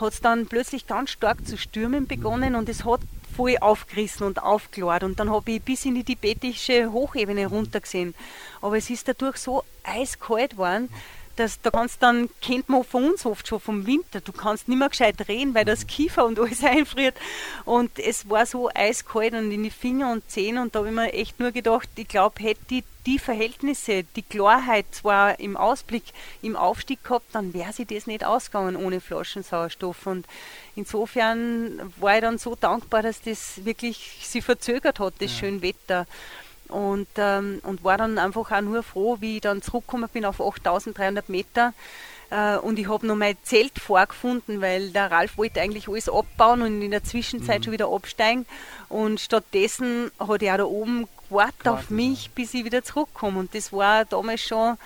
D: hat es dann plötzlich ganz stark zu stürmen begonnen und es hat voll aufgerissen und aufgelort und dann habe ich bis in die tibetische Hochebene runtergesehen. Aber es ist dadurch so eiskalt geworden, das, da kannst dann, kennt man von uns oft schon vom Winter, du kannst nicht mehr gescheit drehen, weil das Kiefer und alles *laughs* einfriert. Und es war so eiskalt und in die Finger und Zähne und da habe ich mir echt nur gedacht, ich glaube, hätte ich die Verhältnisse, die Klarheit zwar im Ausblick, im Aufstieg gehabt, dann wäre sie das nicht ausgegangen ohne Flaschensauerstoff. Und insofern war ich dann so dankbar, dass das wirklich sie verzögert hat, das ja. schöne Wetter und, ähm, und war dann einfach auch nur froh, wie ich dann zurückgekommen bin auf 8300 Meter. Äh, und ich habe noch mein Zelt vorgefunden, weil der Ralf wollte eigentlich alles abbauen und in der Zwischenzeit mhm. schon wieder absteigen. Und stattdessen hat er da oben gewartet auf mich, bis ich wieder zurückkomme. Und das war damals schon,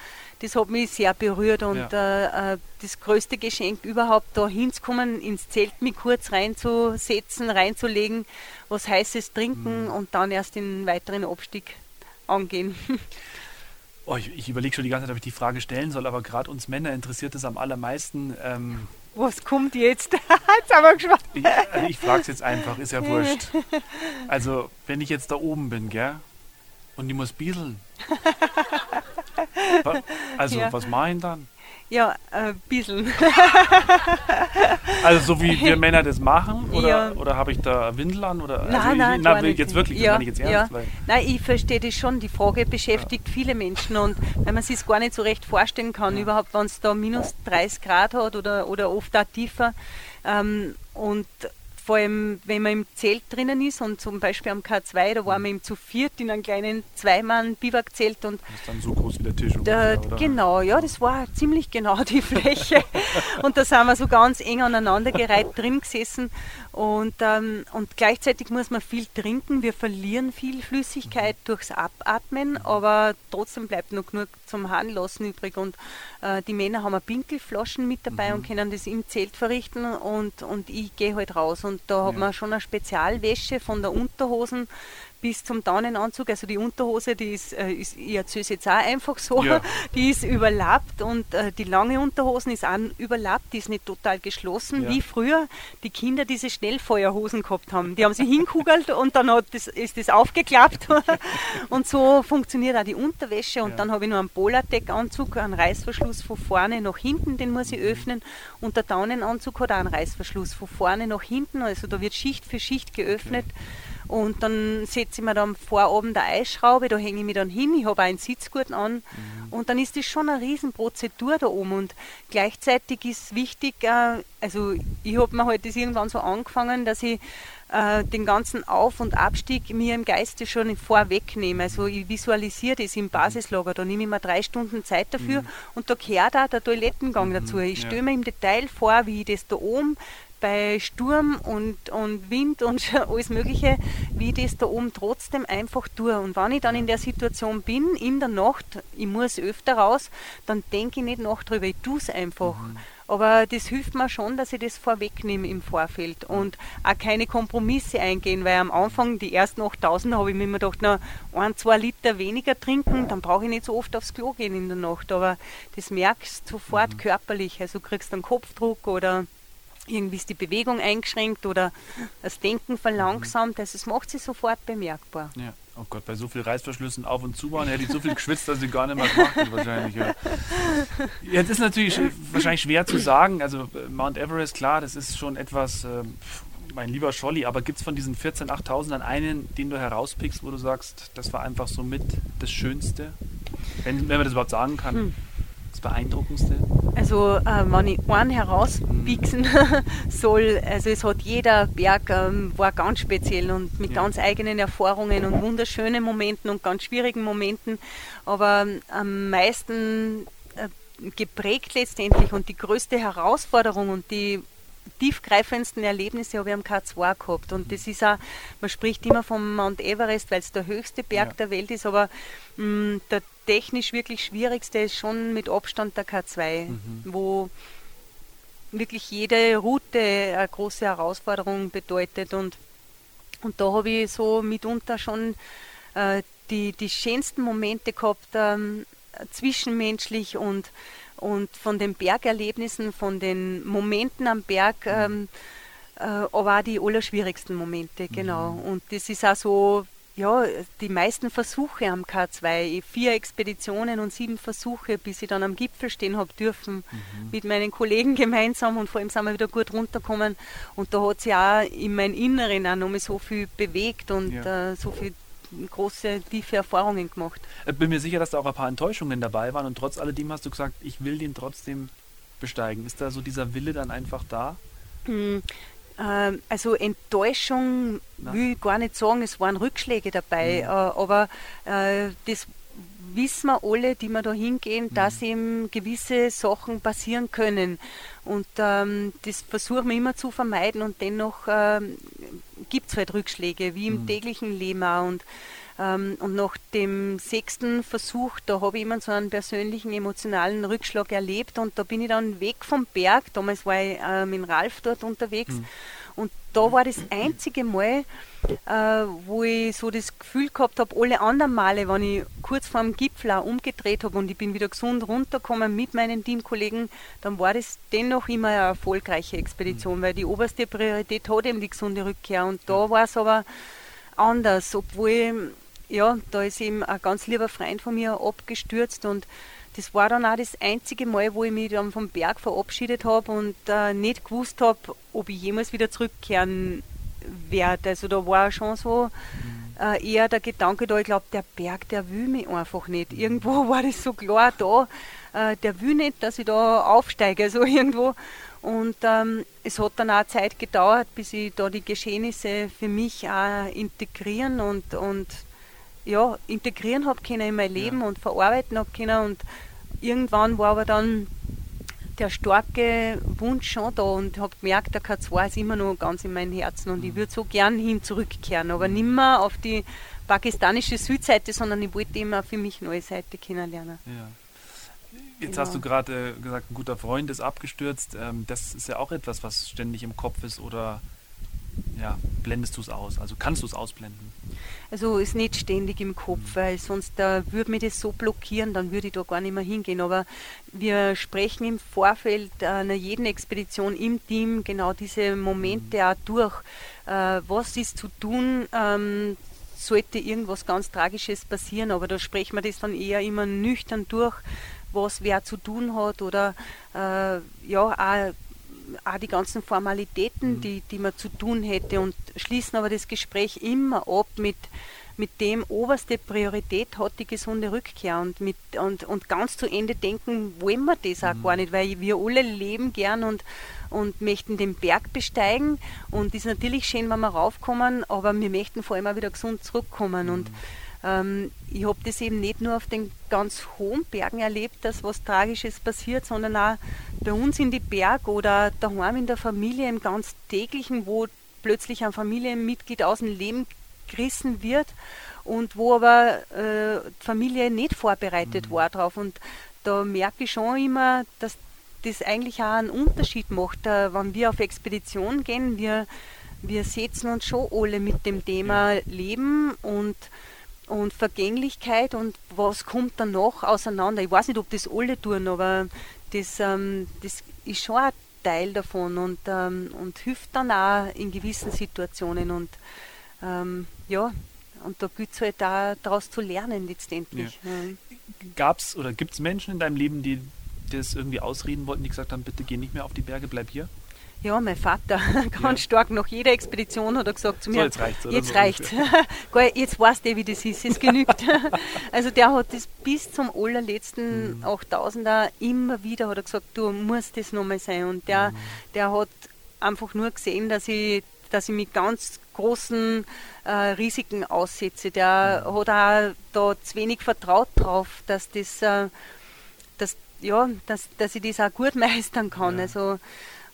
D: das hat mich sehr berührt. Und ja. äh, äh das größte Geschenk überhaupt, da hinzukommen, ins Zelt mich kurz reinzusetzen, reinzulegen, was Heißes trinken mhm. und dann erst den weiteren Abstieg angehen. *laughs*
C: Oh, ich, ich überlege schon die ganze Zeit, ob ich die Frage stellen soll, aber gerade uns Männer interessiert es am allermeisten. Ähm,
D: was kommt jetzt? *laughs* jetzt haben wir gespannt.
C: Ich, also ich frage es jetzt einfach, ist ja wurscht. *laughs* Also, wenn ich jetzt da oben bin, gell, und ich muss bieseln. *laughs* also, ja. was mache ich dann?
D: Ja, ein äh, bisschen.
C: also so wie wir *laughs* Männer das machen? Oder, ja. oder habe ich da Windel an? Oder,
D: nein, also nein,
C: ich, na, jetzt wirklich, ja, das ich jetzt ernst.
D: Ja. Nein, ich verstehe das schon. Die Frage beschäftigt ja. viele Menschen und wenn man sich es gar nicht so recht vorstellen kann, überhaupt wenn es da minus 30 Grad hat oder, oder oft auch tiefer. Ähm, und vor allem, wenn man im Zelt drinnen ist und zum Beispiel am K2, da waren wir eben zu viert in einem kleinen Zweimann-Biwakzelt und.
C: Das ist dann so groß wie der Tisch.
D: Da, ungefähr, genau, ja, das war ziemlich genau die Fläche. *laughs* und da sind wir so ganz eng aneinandergereiht drin gesessen und, ähm, und gleichzeitig muss man viel trinken. Wir verlieren viel Flüssigkeit mhm. durchs Abatmen, aber trotzdem bleibt noch genug zum Harnlassen übrig. Und äh, die Männer haben Pinkelflaschen mit dabei mhm. und können das im Zelt verrichten und, und ich gehe halt raus. Und da ja. hat man schon eine Spezialwäsche von der Unterhosen bis zum Daunenanzug. Also die Unterhose, die ist, äh, ist erzähle es jetzt auch einfach so, ja. *laughs* die ist überlappt und äh, die lange Unterhosen ist auch überlappt, die ist nicht total geschlossen, ja. wie früher die Kinder diese Schnellfeuerhosen gehabt haben. Die haben sie *laughs* hinkugelt und dann hat das, ist das aufgeklappt *laughs* und so funktioniert auch die Unterwäsche und ja. dann habe ich noch einen Polardeck-Anzug, einen Reißverschluss von vorne nach hinten, den muss ich öffnen und der Daunenanzug hat auch einen Reißverschluss von vorne nach hinten, also da wird Schicht für Schicht geöffnet. Okay. Und dann setze ich mir dann vor oben der Eisschraube, da hänge ich mich dann hin, ich habe einen Sitzgurt an. Mhm. Und dann ist das schon eine Riesenprozedur da oben. Und gleichzeitig ist wichtig, äh, also ich habe mir halt das irgendwann so angefangen, dass ich äh, den ganzen Auf- und Abstieg mir im Geiste schon vorwegnehme. Also ich visualisiere das im Basislager, da nehme ich mir drei Stunden Zeit dafür mhm. und da gehört auch der Toilettengang mhm. dazu. Ich stelle mir im Detail vor, wie ich das da oben bei Sturm und, und Wind und *laughs* alles Mögliche, wie ich das da oben trotzdem einfach tue. Und wenn ich dann in der Situation bin, in der Nacht, ich muss öfter raus, dann denke ich nicht nach drüber, ich tue es einfach. Mhm. Aber das hilft mir schon, dass ich das vorwegnehme im Vorfeld und auch keine Kompromisse eingehen, weil am Anfang, die ersten 8000, habe ich mir immer gedacht, na, ein, zwei Liter weniger trinken, dann brauche ich nicht so oft aufs Klo gehen in der Nacht. Aber das merkst du sofort mhm. körperlich. Also du kriegst einen Kopfdruck oder irgendwie ist die Bewegung eingeschränkt oder das Denken verlangsamt. Also es macht sich sofort bemerkbar.
C: Ja. Oh Gott, bei so viel Reißverschlüssen auf und zu waren, hätte ich so viel geschwitzt, dass ich gar nicht mehr gemacht hätte wahrscheinlich. Ja. Jetzt ist natürlich wahrscheinlich schwer zu sagen. Also äh, Mount Everest, klar, das ist schon etwas, äh, mein lieber Scholli, aber gibt es von diesen 14 8000 einen, den du herauspickst, wo du sagst, das war einfach so mit das Schönste? Wenn, wenn man das überhaupt sagen kann. Hm. Beeindruckendste?
D: Also, äh, wenn ich einen herauspieksen *laughs* soll, also es hat jeder Berg ähm, war ganz speziell und mit ja. ganz eigenen Erfahrungen und wunderschönen Momenten und ganz schwierigen Momenten, aber ähm, am meisten äh, geprägt letztendlich und die größte Herausforderung und die tiefgreifendsten Erlebnisse habe ich am K2 gehabt. Und das ist auch, man spricht immer vom Mount Everest, weil es der höchste Berg ja. der Welt ist, aber mh, mm, der technisch wirklich schwierigste ist schon mit Abstand der K2, mhm. wo wirklich jede Route eine große Herausforderung bedeutet. Und, und da habe ich so mitunter schon äh, die, die schönsten Momente gehabt, ähm, zwischenmenschlich und und von den Bergerlebnissen, von den Momenten am Berg, mhm. ähm, äh, aber auch die allerschwierigsten Momente, genau. Mhm. Und das ist auch so, ja, die meisten Versuche am K2, vier Expeditionen und sieben Versuche, bis ich dann am Gipfel stehen habe dürfen, mhm. mit meinen Kollegen *laughs* gemeinsam und vor allem sind wir wieder gut runtergekommen und da hat sich auch in meinem Inneren auch nochmal so viel bewegt und ja. äh, so viel große, tiefe Erfahrungen gemacht.
C: Ich bin mir sicher, dass da auch ein paar Enttäuschungen dabei waren und trotz alledem hast du gesagt, ich will den trotzdem besteigen. Ist da so dieser Wille dann einfach da?
D: Hm, äh, also Enttäuschung Na. will ich gar nicht sagen, es waren Rückschläge dabei, mhm. äh, aber äh, das wissen wir alle, die wir da hingehen, mhm. dass eben gewisse Sachen passieren können. Und ähm, das versuchen wir immer zu vermeiden und dennoch ähm, gibt es halt Rückschläge, wie im mhm. täglichen Leben auch. Und, ähm, und nach dem sechsten Versuch, da habe ich immer so einen persönlichen emotionalen Rückschlag erlebt und da bin ich dann weg vom Berg. Damals war ich äh, mit Ralf dort unterwegs. Mhm. Und da war das einzige Mal, äh, wo ich so das Gefühl gehabt habe, alle anderen Male, wenn ich kurz vor dem Gipfel auch umgedreht habe und ich bin wieder gesund runtergekommen mit meinen Teamkollegen, dann war das dennoch immer eine erfolgreiche Expedition, mhm. weil die oberste Priorität hat eben die gesunde Rückkehr. Und da war es aber anders, obwohl, ja, da ist eben ein ganz lieber Freund von mir abgestürzt und das war dann auch das einzige Mal, wo ich mich dann vom Berg verabschiedet habe und äh, nicht gewusst habe, ob ich jemals wieder zurückkehren werde. Also da war schon so äh, eher der Gedanke da, ich glaube, der Berg, der will mich einfach nicht. Irgendwo *laughs* war das so klar da, äh, der will nicht, dass ich da aufsteige, also *laughs* irgendwo. Und ähm, es hat dann auch Zeit gedauert, bis ich da die Geschehnisse für mich auch integrieren und, und ja, integrieren habe können in mein Leben ja. und verarbeiten habe können. Und irgendwann war aber dann der starke Wunsch schon da und habe gemerkt, der K2 ist immer noch ganz in meinem Herzen und mhm. ich würde so gern hin zurückkehren, aber nicht mehr auf die pakistanische Südseite, sondern ich wollte immer für mich neue Seite kennenlernen.
C: Ja. Jetzt genau. hast du gerade äh, gesagt, ein guter Freund ist abgestürzt. Ähm, das ist ja auch etwas, was ständig im Kopf ist oder ja, blendest du es aus? Also kannst du es ausblenden?
D: Also ist nicht ständig im Kopf, mhm. weil sonst äh, würde mir das so blockieren, dann würde ich da gar nicht mehr hingehen. Aber wir sprechen im Vorfeld einer jeden Expedition im Team genau diese Momente mhm. auch durch. Äh, was ist zu tun? Ähm, sollte irgendwas ganz Tragisches passieren, aber da sprechen wir das dann eher immer nüchtern durch, was wer zu tun hat oder äh, ja, auch auch die ganzen Formalitäten, mhm. die, die man zu tun hätte und schließen aber das Gespräch immer ab mit, mit dem oberste Priorität hat die gesunde Rückkehr und, mit, und, und ganz zu Ende denken wollen wir das auch mhm. gar nicht, weil wir alle leben gern und, und möchten den Berg besteigen und ist natürlich schön, wenn wir raufkommen, aber wir möchten vor allem auch wieder gesund zurückkommen mhm. Ähm, ich habe das eben nicht nur auf den ganz hohen Bergen erlebt, dass was Tragisches passiert, sondern auch bei uns in die Berg oder daheim in der Familie im ganz täglichen, wo plötzlich ein Familienmitglied aus dem Leben gerissen wird und wo aber äh, die Familie nicht vorbereitet mhm. war drauf. Und da merke ich schon immer, dass das eigentlich auch einen Unterschied macht, äh, wenn wir auf Expedition gehen. Wir, wir setzen uns schon alle mit dem Thema Leben und und Vergänglichkeit und was kommt dann noch auseinander. Ich weiß nicht, ob das alle tun, aber das, ähm, das ist schon ein Teil davon und, ähm, und hilft dann auch in gewissen Situationen und ähm, ja, und da gilt es halt auch daraus zu lernen letztendlich. Ja. Ja.
C: Gab es oder gibt es Menschen in deinem Leben, die das irgendwie ausreden wollten, die gesagt haben, bitte geh nicht mehr auf die Berge, bleib hier?
D: Ja, mein Vater, *laughs* ganz ja. stark. Nach jeder Expedition hat er gesagt zu mir, so,
C: jetzt reicht's.
D: Jetzt so reicht's. *laughs* jetzt weißt du, wie das ist, es genügt. *laughs* also der hat das bis zum allerletzten mhm. 8000er immer wieder hat er gesagt, du musst das nochmal sein. Und der, mhm. der hat einfach nur gesehen, dass ich, dass ich mit ganz großen äh, Risiken aussetze. Der mhm. hat auch da zu wenig vertraut drauf, dass das, äh, dass, ja, dass, dass ich das auch gut meistern kann. Ja. Also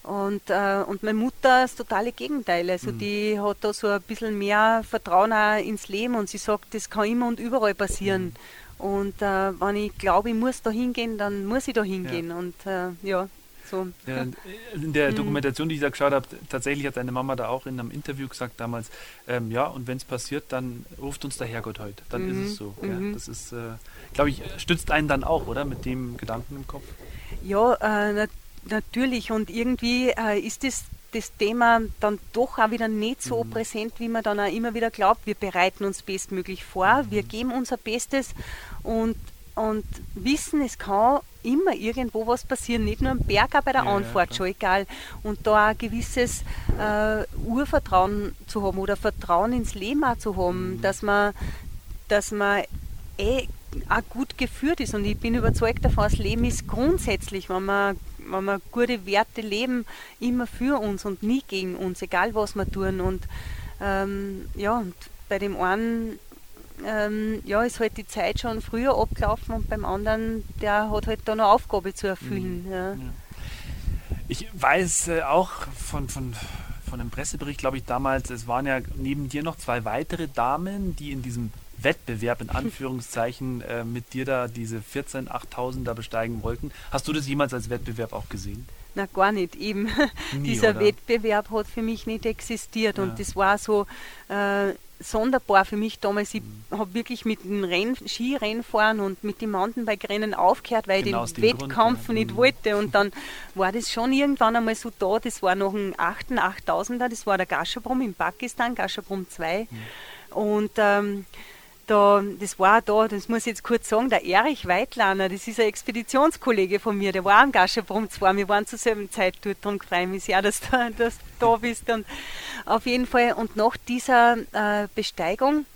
D: und, äh, und meine Mutter ist das totale Gegenteil. Also mhm. die hat da so ein bisschen mehr Vertrauen auch ins Leben und sie sagt, das kann immer und überall passieren. Mhm. Und äh, wenn ich glaube, ich muss da hingehen, dann muss ich da hingehen. Ja. Und äh, ja, so.
C: Ja, *laughs* in der mhm. Dokumentation, die ich da geschaut habe, tatsächlich hat deine Mama da auch in einem Interview gesagt damals, ähm, ja, und wenn es passiert, dann ruft uns der Herrgott heute. Dann ist es mhm. so. Ja. Mhm. Das ist, äh, glaube ich, stützt einen dann auch, oder? Mit dem Gedanken im Kopf.
D: Ja, äh, Natürlich und irgendwie äh, ist das, das Thema dann doch auch wieder nicht so mhm. präsent, wie man dann auch immer wieder glaubt. Wir bereiten uns bestmöglich vor, mhm. wir geben unser Bestes und, und wissen, es kann immer irgendwo was passieren, nicht nur am Berg, auch bei der ja, Anfahrt, ja, schon egal. Und da ein gewisses äh, Urvertrauen zu haben oder Vertrauen ins Leben auch zu haben, mhm. dass man, dass man eh auch gut geführt ist. Und ich bin überzeugt davon, das Leben ist grundsätzlich, wenn man wenn wir gute Werte leben, immer für uns und nie gegen uns, egal was wir tun. Und ähm, ja, und bei dem einen ähm, ja, ist halt die Zeit schon früher abgelaufen und beim anderen, der hat halt da noch Aufgabe zu erfüllen. Mhm. Ja.
C: Ich weiß äh, auch von, von, von einem Pressebericht, glaube ich, damals, es waren ja neben dir noch zwei weitere Damen, die in diesem Wettbewerb in Anführungszeichen äh, mit dir da diese 14 8000er besteigen wollten. Hast du das jemals als Wettbewerb auch gesehen?
D: Na, gar nicht. Eben Nie, *laughs* dieser oder? Wettbewerb hat für mich nicht existiert ja. und das war so äh, sonderbar für mich damals. Ich mhm. habe wirklich mit dem Renn, Skirennfahren und mit dem Mountainbike-Rennen aufgehört, weil genau ich den Wettkampf Grund, ja. nicht mhm. wollte. Und dann war das schon irgendwann einmal so da. Das war noch ein 8. 8000er, das war der Gashaprum in Pakistan, Gashaprum 2. Mhm. Und ähm, da, das war da, das muss ich jetzt kurz sagen, der Erich Weitlaner, das ist ein Expeditionskollege von mir, der war am Gascherbrum zwar, wir waren zur selben Zeit dort, darum freue ich mich sehr, dass du, *laughs* dass du da bist. Und auf jeden Fall, und nach dieser äh, Besteigung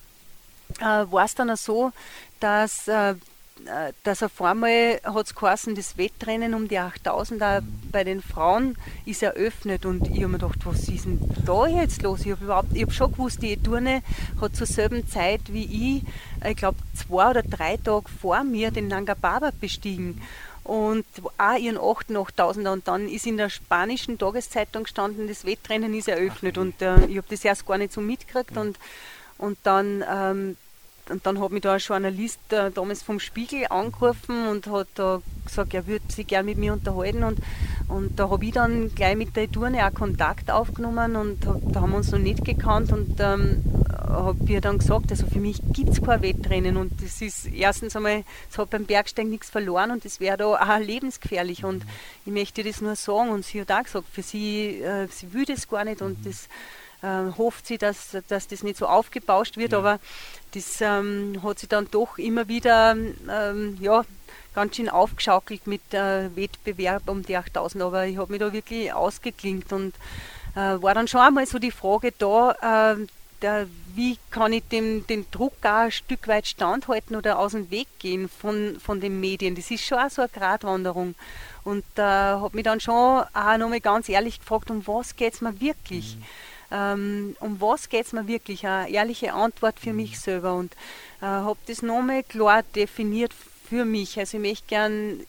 D: äh, war es dann auch so, dass äh, dass auf einmal hat es geheißen, das Wettrennen um die 8000er bei den Frauen ist eröffnet. Und ich habe mir gedacht, was ist denn da jetzt los? Ich habe überhaupt, ich habe schon gewusst, die Turne hat zur selben Zeit wie ich, ich glaube zwei oder drei Tage vor mir den Nanga Parbat bestiegen. Und auch ihren 8000er und dann ist in der spanischen Tageszeitung gestanden, das Wettrennen ist eröffnet. Und äh, ich habe das erst gar nicht so mitgekriegt. Und, und dann ähm, und dann hat mich da ein Journalist äh, damals vom Spiegel angerufen und hat da gesagt, er würde sich gerne mit mir unterhalten. Und, und da habe ich dann gleich mit der Turne auch Kontakt aufgenommen und hab, da haben wir uns noch nicht gekannt. Und ähm, habe ihr dann gesagt, also für mich gibt es kein Wettrennen. Und das ist erstens einmal, es hat beim Bergsteigen nichts verloren und das wäre da auch lebensgefährlich. Und ich möchte das nur sagen. Und sie hat auch gesagt, für sie, äh, sie will das gar nicht. Und das äh, hofft sie, dass, dass das nicht so aufgebauscht wird, ja. aber das ähm, hat sie dann doch immer wieder ähm, ja, ganz schön aufgeschaukelt mit äh, Wettbewerb um die 8000, aber ich habe mich da wirklich ausgeklingt und äh, war dann schon einmal so die Frage da, äh, der, wie kann ich dem, den Druck auch ein Stück weit standhalten oder aus dem Weg gehen von, von den Medien. Das ist schon auch so eine Gratwanderung. Und äh, habe mich dann schon auch nochmal ganz ehrlich gefragt, um was geht es mir wirklich? Mhm ähm, um was geht es mir wirklich? Eine ehrliche Antwort für mich selber und äh, habe das nochmal klar definiert für mich. Also ich möchte gern äh,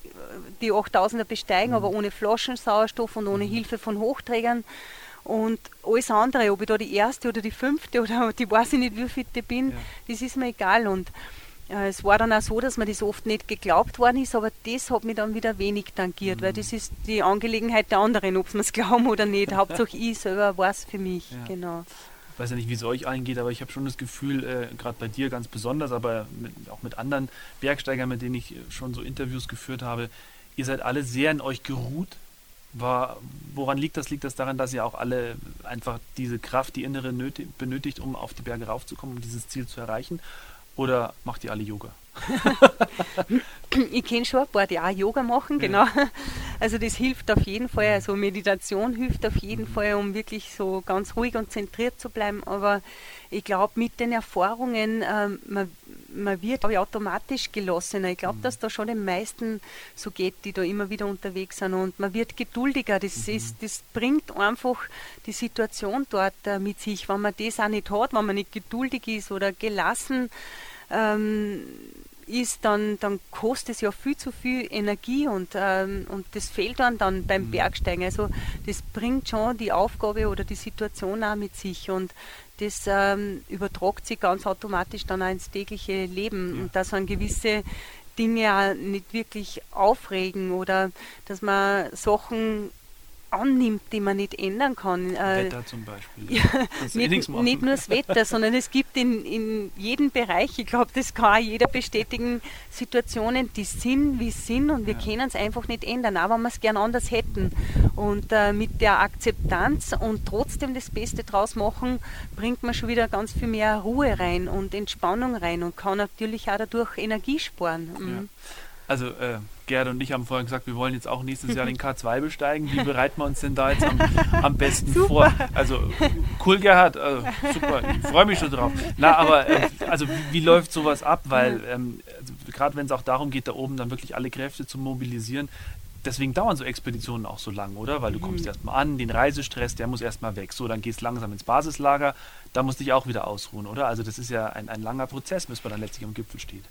D: die 8000er besteigen, mhm. aber ohne Flaschensauerstoff und ohne mhm. Hilfe von Hochträgern. Und alles andere, ob ich da die erste oder die fünfte oder *laughs* die weiß ich nicht, wie viel ich bin, ja. das ist mir egal. Und es war dann auch so, dass mir das oft nicht geglaubt worden ist, aber das hat mich dann wieder wenig tangiert, mhm. weil das ist die Angelegenheit der anderen, ob sie es glauben oder nicht. Hauptsache ich selber weiß für mich, ja. genau.
C: Ich weiß ja nicht, wie es euch eingeht, aber ich habe schon das Gefühl, äh, gerade bei dir ganz besonders, aber mit, auch mit anderen Bergsteigern, mit denen ich schon so Interviews geführt habe, ihr seid alle sehr in euch geruht, War, woran liegt das? Liegt das daran, dass ihr auch alle einfach diese Kraft, die innere nötig, benötigt, um auf die Berge raufzukommen, um dieses Ziel zu erreichen? Oder macht ihr alle Yoga? *laughs*
D: ich kenne schon ein paar, die auch Yoga machen, genau. Also das hilft auf jeden Fall, also Meditation hilft auf jeden Fall, um wirklich so ganz ruhig und zentriert zu bleiben. Aber ich glaube, mit den Erfahrungen, ähm, man, man wird ich, automatisch gelassener. Ich glaube, mhm. dass da schon den meisten so geht, die da immer wieder unterwegs sind. Und man wird geduldiger. Das, mhm. ist, das bringt einfach die Situation dort äh, mit sich. Wenn man das auch nicht hat, wenn man nicht geduldig ist oder gelassen, ähm, ist, dann, dann kostet es ja viel zu viel Energie und, ähm, und das fehlt dann, dann beim mhm. Bergsteigen. Also das bringt schon die Aufgabe oder die Situation auch mit sich und das ähm, übertragt sich ganz automatisch dann auch ins tägliche Leben ja. und dass man gewisse Dinge auch nicht wirklich aufregen oder dass man Sachen annimmt, die man nicht ändern kann.
C: Äh, Wetter zum Beispiel.
D: Ja, eh nicht, nicht, nur das Wetter, sondern es gibt in, in jedem Bereich, ich glaube, das kann auch jeder bestätigen, Situationen, die sind, wie sind und wir ja. können es einfach nicht ändern, auch wenn wir es gern anders hätten. Und äh, mit der Akzeptanz und trotzdem das Beste draus machen, bringt man schon wieder ganz viel mehr Ruhe rein und Entspannung rein und kann natürlich auch dadurch Energie sparen. Mhm.
C: Ja. Also äh, Gerd und ich haben vorhin gesagt, wir wollen jetzt auch nächstes Jahr den *laughs* K2 besteigen. Wie bereiten wir uns denn da jetzt am, am besten super. vor? Also cool, Gerhard, also, super, ich freue mich schon drauf. Na, aber äh, also wie, wie, läuft sowas ab? Weil ähm, also, gerade wenn es auch darum geht, da oben dann wirklich alle Kräfte zu mobilisieren, deswegen dauern so Expeditionen auch so lang, oder? Weil du kommst mhm. erstmal an, den Reisestress, der muss erstmal weg. So, dann gehst du langsam ins Basislager, da musst du dich auch wieder ausruhen, oder? Also das ist ja ein, ein langer Prozess, bis man dann letztlich am Gipfel steht.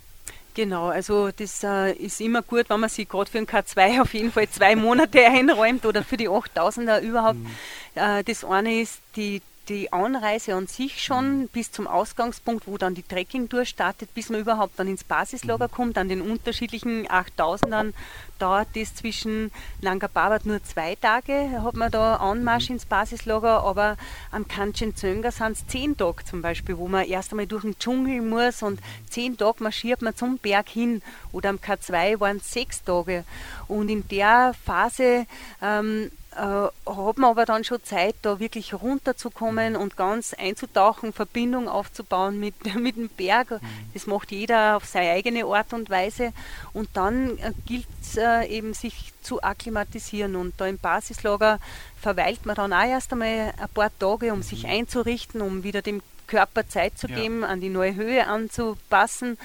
D: Genau, also das äh, ist immer gut, wenn man sich gerade für den K2 *laughs* auf jeden Fall zwei Monate einräumt oder für die 8000er überhaupt. Mhm. Äh, das eine ist die die Anreise an sich schon mhm. bis zum Ausgangspunkt, wo dann die Trekking durchstartet, bis man überhaupt dann ins Basislager mhm. kommt, an den unterschiedlichen 8000ern, dauert das zwischen Nanga Parbat nur zwei Tage, hat man da Anmarsch mhm. ins Basislager, aber am Kanchenjunga sind es zehn Tage zum Beispiel, wo man erst einmal durch den Dschungel muss und zehn Tage marschiert man zum Berg hin oder am K2 waren es sechs Tage und in der Phase ähm, äh, hat man aber dann schon Zeit, da wirklich runterzukommen und ganz einzutauchen, Verbindung aufzubauen mit, *laughs* mit dem Berg. Mhm. Das macht jeder auf seine eigene Art und Weise. Und dann äh, gilt es äh, eben, sich zu akklimatisieren. Und da im Basislager verweilt man dann auch erst einmal ein paar Tage, um sich mhm. einzurichten, um wieder dem Körper Zeit zu geben, ja. an die neue Höhe anzupassen.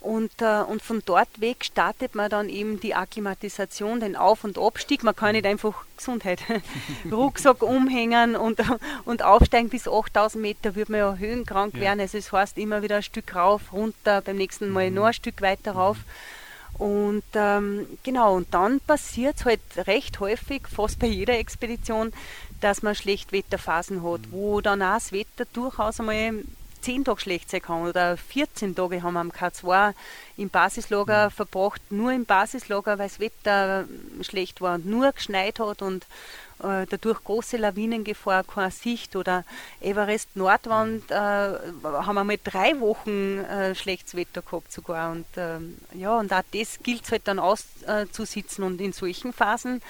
D: Und, äh, und von dort weg startet man dann eben die Akklimatisation, den Auf- und Abstieg. Man kann nicht einfach Gesundheit, *laughs* Rucksack umhängen und, und aufsteigen bis 8000 Meter, wird man ja höhenkrank ja. werden. Also es heißt immer wieder ein Stück rauf, runter, beim nächsten Mal mhm. noch ein Stück weiter rauf. Und ähm, genau, und dann passiert es halt recht häufig, fast bei jeder Expedition, dass man Schlechtwetterphasen hat, wo dann auch das Wetter durchaus einmal zehn Tage schlecht sein kann oder 14 Tage haben wir am K2 im Basislager mhm. verbracht, nur im Basislager, weil das Wetter schlecht war und nur geschneit hat und äh, dadurch große Lawinengefahr, keine Sicht oder Everest Nordwand äh, haben wir mal drei Wochen äh, schlechtes Wetter gehabt sogar und ähm, ja und auch das gilt es halt dann auszusitzen und in solchen Phasen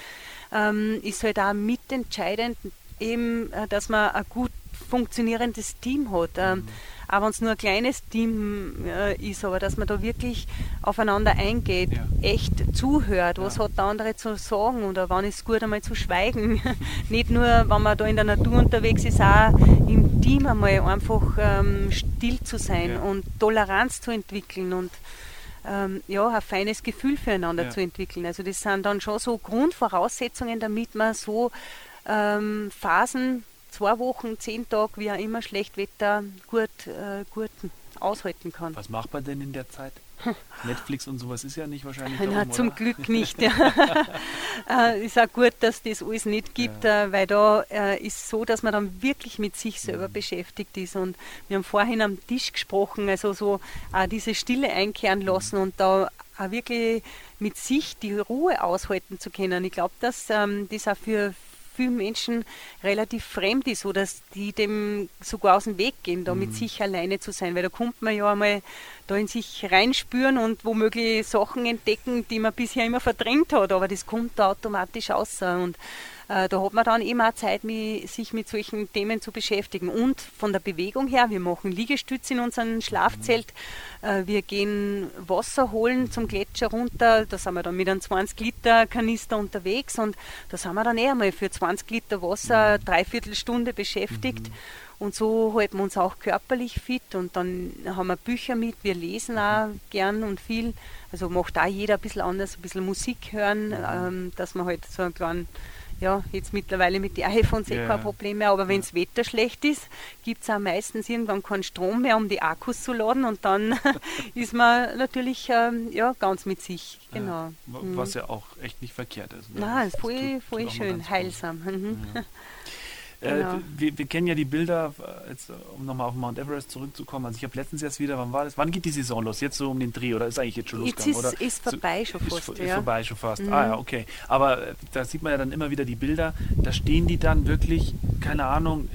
D: ähm, ist halt auch mitentscheidend eben, äh, dass man ein gut funktionierendes Team hat. Ähm, mhm. Auch wenn es nur ein kleines Team äh, ist, aber dass man da wirklich aufeinander eingeht, ja. echt zuhört, was ja. hat der andere zu sagen oder wann ist es gut einmal zu schweigen. *laughs* Nicht nur, wenn man da in der Natur unterwegs ist, auch im Team einmal einfach ähm, still zu sein ja. und Toleranz zu entwickeln und ähm, ja, ein feines Gefühl füreinander zu entwickeln. Also das sind dann schon so Grundvoraussetzungen, damit man so ähm, Phasen zwei Wochen, zehn Tage, wie auch immer, Schlechtwetter gut, äh, gut aushalten kann.
C: Was macht man denn in der Zeit? *laughs* Netflix und sowas ist ja nicht wahrscheinlich.
D: Na, oben, zum oder? Glück nicht. *laughs* Ja. *laughs* äh, ist auch gut, dass das alles nicht gibt, ja. äh, weil da äh, ist so, dass man dann wirklich mit sich selber mhm. beschäftigt ist. Und wir haben vorhin am Tisch gesprochen, also so äh, diese Stille einkehren lassen mhm. und da auch wirklich mit sich die Ruhe aushalten zu können. Ich glaube, dass ähm, das auch für, vielen Menschen relativ fremd ist oder die dem sogar aus dem Weg gehen, da mhm. mit sich alleine zu sein, weil da kommt man ja einmal da in sich reinspüren und womöglich Sachen entdecken, die man bisher immer verdrängt hat, aber das kommt da automatisch raus. Und da hat man dann eben auch Zeit, sich mit solchen Themen zu beschäftigen. Und von der Bewegung her, wir machen Liegestütze in unserem Schlafzelt, äh, wir gehen Wasser holen zum Gletscher runter, da sind wir dann mit einem 20 Liter Kanister unterwegs und da sind wir dann eher mal für 20 Liter Wasser dreiviertel Stunde beschäftigt. Mhm. Und so halten wir uns auch körperlich fit und dann haben wir Bücher mit, wir lesen auch gern und viel. Also macht auch jeder ein bisschen anders, ein bisschen Musik hören, ähm, dass man halt so einen kleinen ja, jetzt mittlerweile mit den iPhones eh ja, kein Problem mehr, aber wenn das Wetter schlecht ist, gibt es auch meistens irgendwann keinen Strom mehr, um die Akkus zu laden und dann *laughs* ist man natürlich ähm, ja, ganz mit sich. Genau.
C: was ja auch echt nicht verkehrt ist.
D: Ne? Nein, voll, voll schön, heilsam. Mhm.
C: Äh, *laughs* genau. Äh, wir, wir, kennen ja die Bilder, äh, jetzt, um nochmal auf Mount Everest zurückzukommen. Also ich habe letztens erst wieder, wann war das? Wann geht die Saison los? Jetzt so um den Dreh oder ist eigentlich jetzt schon losgegangen?
D: Jetzt ist, ist vorbei schon fast.
C: Ist,
D: ja.
C: ist vorbei schon fast. Mhm. Ah ja, okay. Aber äh, da sieht man ja dann immer wieder die Bilder. Da stehen die dann wirklich, keine Ahnung,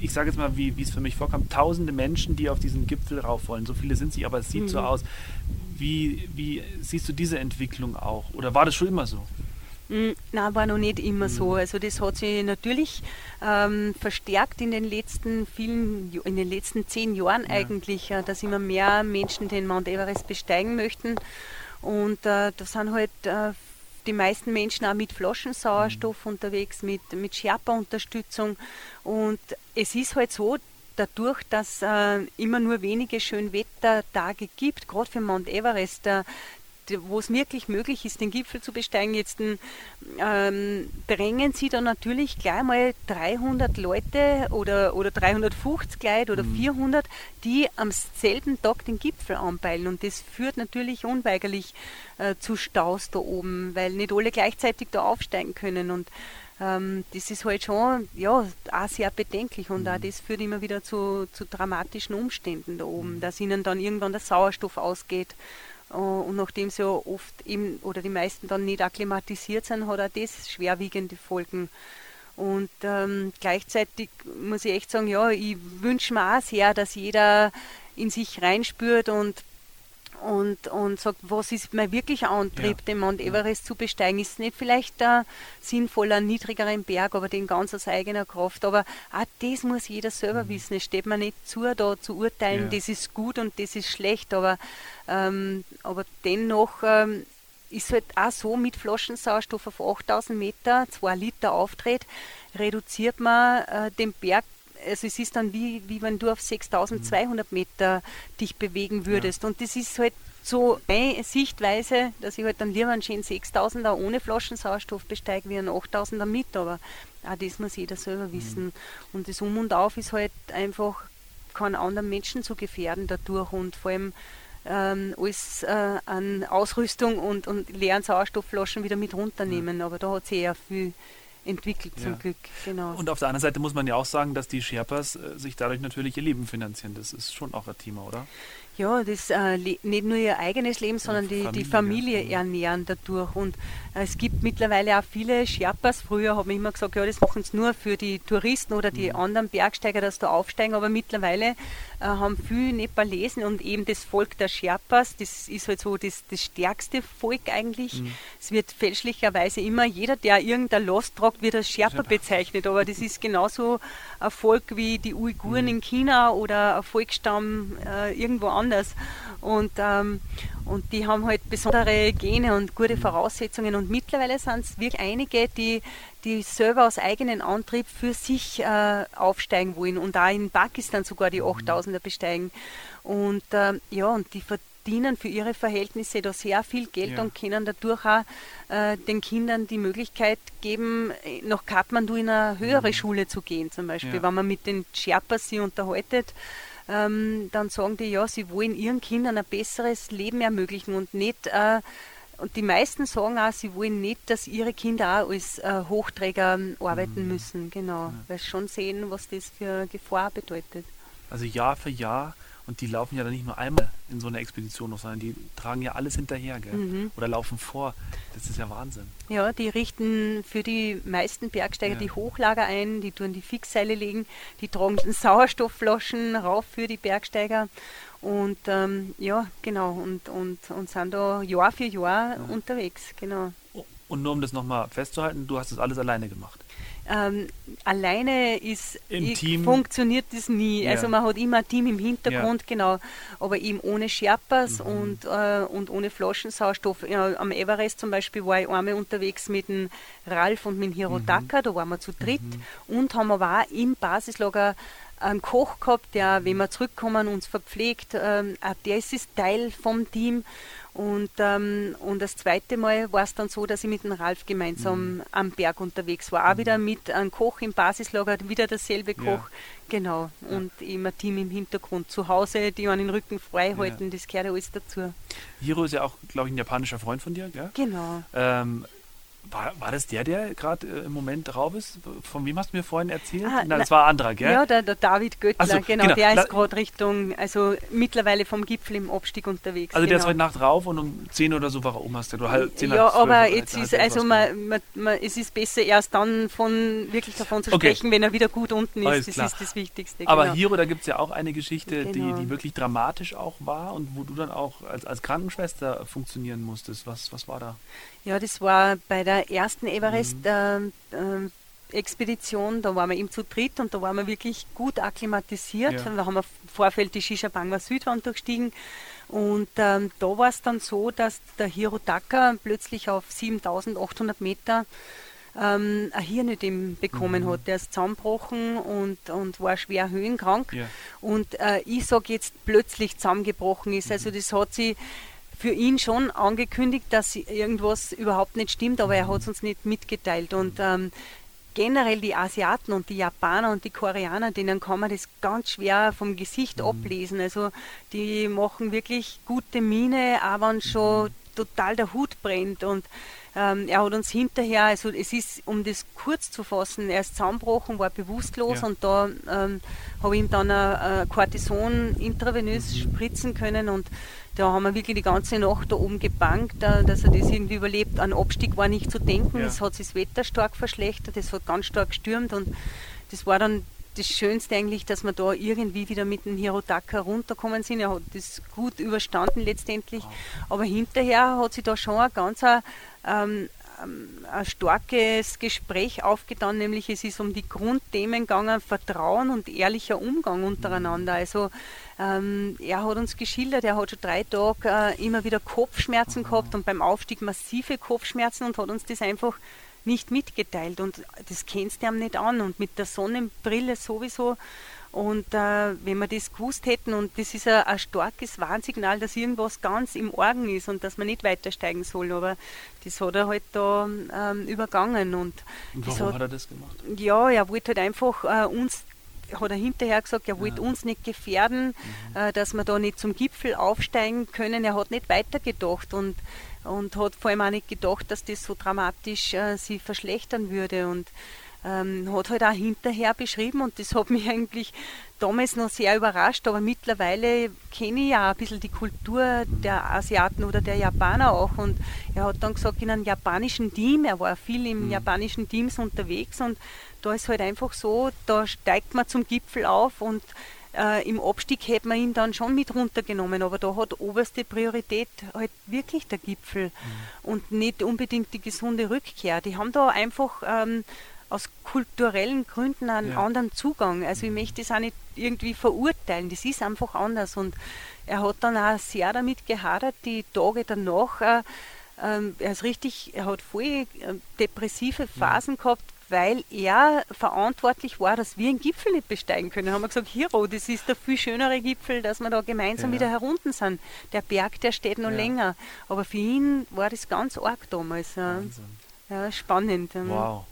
C: ich sage jetzt mal, wie es für mich vorkam, tausende Menschen, die auf diesen Gipfel rauf wollen. So viele sind sie, aber es sieht mhm. so aus. Wie, wie siehst du diese Entwicklung auch? Oder war das schon immer so?
D: Hm, nein, war noch nicht immer so. Mhm. Also das hat sich natürlich ähm, verstärkt in den letzten vielen, in den letzten zehn Jahren ja. eigentlich, äh, dass immer mehr Menschen den Mount Everest besteigen möchten. Und äh, da sind halt äh, die meisten Menschen auch mit Flaschensauerstoff mhm. unterwegs, mit, mit Sherpa-Unterstützung. Und es ist halt so, dadurch, dass äh, immer nur wenige Schönwettertage gibt, gerade für Mount Everest, äh, wo es wirklich möglich ist, den Gipfel zu besteigen, jetzt ähm, drängen sie dann natürlich gleich mal 300 Leute oder, oder 350 Leute oder mhm. 400, die am selben Tag den Gipfel anpeilen. Und das führt natürlich unweigerlich äh, zu Staus da oben, weil nicht alle gleichzeitig da aufsteigen können. Und ähm, das ist halt schon ja, auch sehr bedenklich und mhm. auch das führt immer wieder zu, zu dramatischen Umständen da oben, mhm. dass ihnen dann irgendwann der Sauerstoff ausgeht und nachdem sie ja oft eben oder die meisten dann nicht akklimatisiert sind, hat auch das schwerwiegende Folgen. Und ähm, gleichzeitig muss ich echt sagen, ja, ich wünsche mir auch sehr, dass jeder in sich reinspürt und und, und sagt, was ist mein wirklicher Antrieb, ja. den Mount Everest zu besteigen? Ist nicht vielleicht ein sinnvoller, niedrigeren Berg, aber den ganz aus eigener Kraft. Aber auch das muss jeder selber mhm. wissen. Es steht mir nicht zu, da zu urteilen, ja. das ist gut und das ist schlecht. Aber, ähm, aber dennoch ähm, ist halt auch so mit Flaschensauerstoff auf 8000 Meter, 2 Liter auftritt, reduziert man äh, den Berg also es ist dann wie, wie wenn du auf 6200 Meter dich bewegen würdest. Ja. Und das ist halt so eine Sichtweise, dass ich halt dann lieber einen schönen 6000er ohne Flaschensauerstoff besteige wie einen 8000er mit, aber auch das muss jeder selber wissen. Mhm. Und das Um und Auf ist halt einfach, keinen anderen Menschen zu gefährden dadurch und vor allem ähm, alles äh, an Ausrüstung und, und leeren Sauerstoffflaschen wieder mit runternehmen. Mhm. Aber da hat sich eher viel entwickelt zum ja. Glück.
C: Genau. Und auf der anderen Seite muss man ja auch sagen, dass die Sherpas äh, sich dadurch natürlich ihr Leben finanzieren. Das ist schon auch ein Thema, oder?
D: Ja, das äh, nicht nur ihr eigenes Leben, sondern die Familie, die Familie ja. ernähren dadurch. Und äh, es gibt mittlerweile auch viele Sherpas. Früher haben wir immer gesagt, ja, das machen es nur für die Touristen oder die mhm. anderen Bergsteiger, dass da aufsteigen. Aber mittlerweile haben viele Nepalesen und eben das Volk der Sherpas, das ist halt so das, das stärkste Volk eigentlich. Mhm. Es wird fälschlicherweise immer, jeder, der irgendein Lost tragt, wird als Sherpa bezeichnet. Aber das ist genauso ein Volk wie die Uiguren mhm. in China oder ein Volksstamm äh, irgendwo anders anders. Und, ähm, und die haben halt besondere Gene und gute mhm. Voraussetzungen. Und mittlerweile sind es wirklich einige, die, die selber aus eigenem Antrieb für sich äh, aufsteigen wollen und da in Pakistan sogar die 8000er mhm. besteigen. Und äh, ja, und die verdienen für ihre Verhältnisse da sehr viel Geld ja. und können dadurch auch äh, den Kindern die Möglichkeit geben, nach Kathmandu in eine höhere mhm. Schule zu gehen, zum Beispiel. Ja. Wenn man mit den Sherpas sie unterhaltet, ähm, dann sagen die, ja, sie wollen ihren Kindern ein besseres Leben ermöglichen und nicht, äh, und die meisten sagen auch, sie wollen nicht, dass ihre Kinder auch als äh, Hochträger ähm, arbeiten mhm. müssen, genau, ja. weil sie schon sehen, was das für Gefahr bedeutet.
C: Also Jahr für Jahr Und die laufen ja dann nicht nur einmal in so einer Expedition noch, sondern die tragen ja alles hinterher, gell?
D: Mhm.
C: Oder laufen vor. Das ist ja Wahnsinn.
D: Ja, die richten für die meisten Bergsteiger
C: Ja.
D: die Hochlager ein, die tun die Fixseile legen, die tragen Sauerstoffflaschen rauf für die Bergsteiger. Und ähm, ja, genau, und, und, und sind da Jahr für Jahr unterwegs, genau.
C: Und nur um das nochmal festzuhalten, du hast das alles alleine gemacht.
D: Ähm, alleine ist ich, funktioniert das nie.
C: Ja.
D: Also man hat immer ein Team im Hintergrund, genau, aber eben ohne Sherpas und, äh, und ohne Flaschensauerstoff. Ja, am Everest zum Beispiel war ich einmal unterwegs mit dem Ralf und mit dem Hirotaka, da waren wir zu dritt und haben aber auch im Basislager einen Koch gehabt, der, wenn wir zurückkommen, uns verpflegt. Ähm, auch der ist, ist Teil vom Team. Und, ähm, und das zweite Mal war es dann so, dass ich mit dem Ralf gemeinsam am Berg unterwegs war. Auch wieder mit einem Koch im Basislager, wieder derselbe Koch.
C: Ja.
D: Genau. Und eben ein Team im Hintergrund. Zu Hause, die einen den Rücken frei halten, das gehört ja alles dazu.
C: Hiro ist ja auch, glaube ich, ein japanischer Freund von dir, gell?
D: Genau.
C: Ähm, war, war das der, der gerade äh, im Moment drauf ist? Von wem hast du mir vorhin erzählt?
D: Ah,
C: Nein, das war ein anderer, gell?
D: Ja, der, der David Göttler,
C: so,
D: genau,
C: genau.
D: der ist gerade Richtung, also mittlerweile vom Gipfel im Abstieg unterwegs.
C: also der ist
D: genau.
C: heute Nacht rauf und um 10 oder so war er oben, hast du, oder halb 10
D: ja, aber jetzt ist also man, man, man, es ist besser erst dann von wirklich davon zu
C: Okay.
D: sprechen, wenn er wieder gut unten ist.
C: Alles
D: das
C: klar.
D: ist das Wichtigste.
C: Aber
D: genau.
C: Hiro, da gibt es ja auch eine Geschichte,
D: Genau.
C: die, die wirklich dramatisch auch war und wo du dann auch als, als Krankenschwester funktionieren musstest. Was, was war da?
D: Ja, das war bei der ersten
C: Mhm.
D: Everest-Expedition, da waren wir eben zu dritt und da waren wir wirklich gut akklimatisiert.
C: Ja.
D: Da haben wir im Vorfeld die Shishabangwa Südwand durchstiegen und ähm, da war es dann so, dass der Hirotaka plötzlich auf 7800 Meter ähm, ein Hirnödem bekommen
C: Mhm.
D: hat. Der ist zusammengebrochen und, und war schwer höhenkrank.
C: Ja.
D: Und äh, ich sage jetzt plötzlich zusammengebrochen ist.
C: Mhm.
D: Also das hat sie für ihn schon angekündigt, dass irgendwas überhaupt nicht stimmt, aber er hat es uns nicht mitgeteilt. Und ähm, generell die Asiaten und die Japaner und die Koreaner, denen kann man das ganz schwer vom Gesicht ablesen. Also die machen wirklich gute Miene, aber wenn schon total der Hut brennt. Und ähm, er hat uns hinterher, also es ist, um das kurz zu fassen, er ist zusammengebrochen, war bewusstlos
C: Ja.
D: und da ähm, habe ich ihm dann ein, ein Cortison intravenös spritzen können und da haben wir wirklich die ganze Nacht da oben gebankt, äh, dass er das irgendwie überlebt. An Abstieg war nicht zu denken,
C: Ja.
D: es hat sich das Wetter stark verschlechtert, es hat ganz stark gestürmt und das war dann das Schönste eigentlich, dass wir da irgendwie wieder mit dem Hirotaka runterkommen sind. Er hat das gut überstanden letztendlich. Aber hinterher hat sich da schon ein ganz ein, ähm, ähm, ein starkes Gespräch aufgetan, nämlich es ist um die Grundthemen gegangen, Vertrauen und ehrlicher Umgang untereinander. Also ähm, er hat uns geschildert, er hat schon drei Tage äh, immer wieder Kopfschmerzen gehabt und beim Aufstieg massive Kopfschmerzen und hat uns das einfach nicht mitgeteilt. Und das kennst du ihm nicht an. Und mit der Sonnenbrille sowieso und äh, wenn wir das gewusst hätten und das ist ein, ein starkes Warnsignal, dass irgendwas ganz im Orgen ist und dass man nicht weitersteigen soll, aber das hat er halt da ähm, übergangen und,
C: Und warum
D: hat,
C: hat er das gemacht?
D: ja, er wollte halt einfach äh, uns, hat er hinterher gesagt, er wollte
C: Ja.
D: uns nicht gefährden, äh, dass wir da nicht zum Gipfel aufsteigen können. Er hat nicht weitergedacht und, und hat vor allem auch nicht gedacht, dass das so dramatisch äh, sie verschlechtern würde. Und ähm, hat halt auch hinterher beschrieben und das hat mich *laughs* eigentlich damals noch sehr überrascht, aber mittlerweile kenne ich ja ein bisschen die Kultur der Asiaten oder der Japaner auch und er hat dann gesagt, in einem japanischen Team, er war viel im japanischen Teams unterwegs und da ist halt einfach so, da steigt man zum Gipfel auf und äh, im Abstieg hätte man ihn dann schon mit runtergenommen, aber da hat oberste Priorität halt wirklich der Gipfel und nicht unbedingt die gesunde Rückkehr. Die haben da einfach ähm, aus kulturellen Gründen einen
C: Ja.
D: anderen Zugang. Also ich möchte das auch nicht irgendwie verurteilen, das ist einfach anders und er hat dann auch sehr damit gehadert, die Tage danach, äh, ähm, er ist richtig, er hat voll äh, depressive Phasen gehabt, weil er verantwortlich war, dass wir den Gipfel nicht besteigen können. Da haben wir gesagt, Hiro, das ist der viel schönere Gipfel, dass wir da gemeinsam
C: Ja.
D: wieder herunten sind. Der Berg, der steht noch
C: Ja.
D: länger. Aber für ihn war das ganz arg damals. Ja,
C: Wahnsinn.
D: ja spannend. ähm.
C: Wow.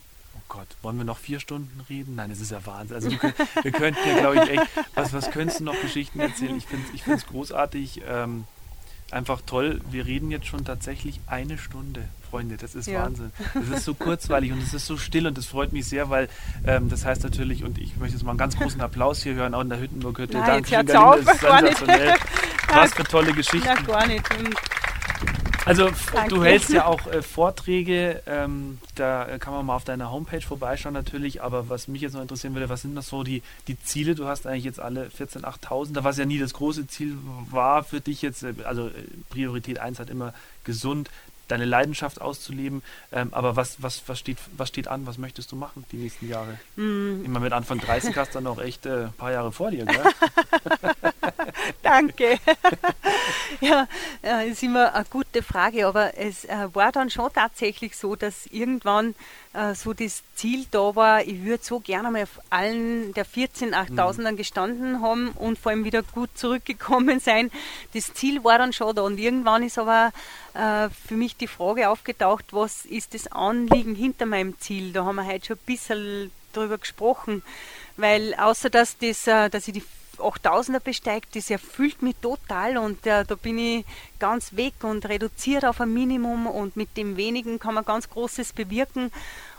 C: Oh Gott, wollen wir noch vier Stunden reden? Nein, das ist ja Wahnsinn. Also wir, wir könnten ja, glaube ich, echt, was, was könntest du noch Geschichten erzählen? Ich finde es ich find's großartig. Ähm, einfach toll. Wir reden jetzt schon tatsächlich eine Stunde. Freunde, das ist ja. Wahnsinn. Das ist so kurzweilig und es ist so still und das freut mich sehr, weil ähm, das heißt natürlich, und ich möchte jetzt mal einen ganz großen Applaus hier hören, auch in der Hüttenburg-Hütte.
D: Dankeschön, Galinde,
C: das ist sensationell. Was für tolle Geschichten.
D: Na, gar nicht.
C: Also *laughs* Danke. du hältst ja auch äh, Vorträge, ähm, da kann man mal auf deiner Homepage vorbeischauen natürlich, aber was mich jetzt noch interessieren würde, was sind das so die, die Ziele? Du hast eigentlich jetzt alle 14 8000, was ja nie das große Ziel war für dich jetzt, äh, also äh, Priorität 1 hat immer gesund, deine Leidenschaft auszuleben. Ähm, aber was, was, was, steht, was steht an? Was möchtest du machen die nächsten Jahre? Mm. Immer mit Anfang 30 hast du dann noch echt ein äh, paar Jahre vor dir, gell? *laughs* *laughs*
D: Danke. *laughs* ja, ist immer eine gute Frage, aber es äh, war dann schon tatsächlich so, dass irgendwann äh, so das Ziel da war, ich würde so gerne mal auf allen der 14 8000ern mhm. gestanden haben und vor allem wieder gut zurückgekommen sein. Das Ziel war dann schon da und irgendwann ist aber äh, für mich die Frage aufgetaucht, was ist das Anliegen hinter meinem Ziel? Da haben wir heute schon ein bisschen drüber gesprochen, weil außer dass, das, dass ich die 8000er besteigt, das erfüllt mich total und äh, da bin ich ganz weg und reduziert auf ein Minimum und mit dem wenigen kann man ganz Großes bewirken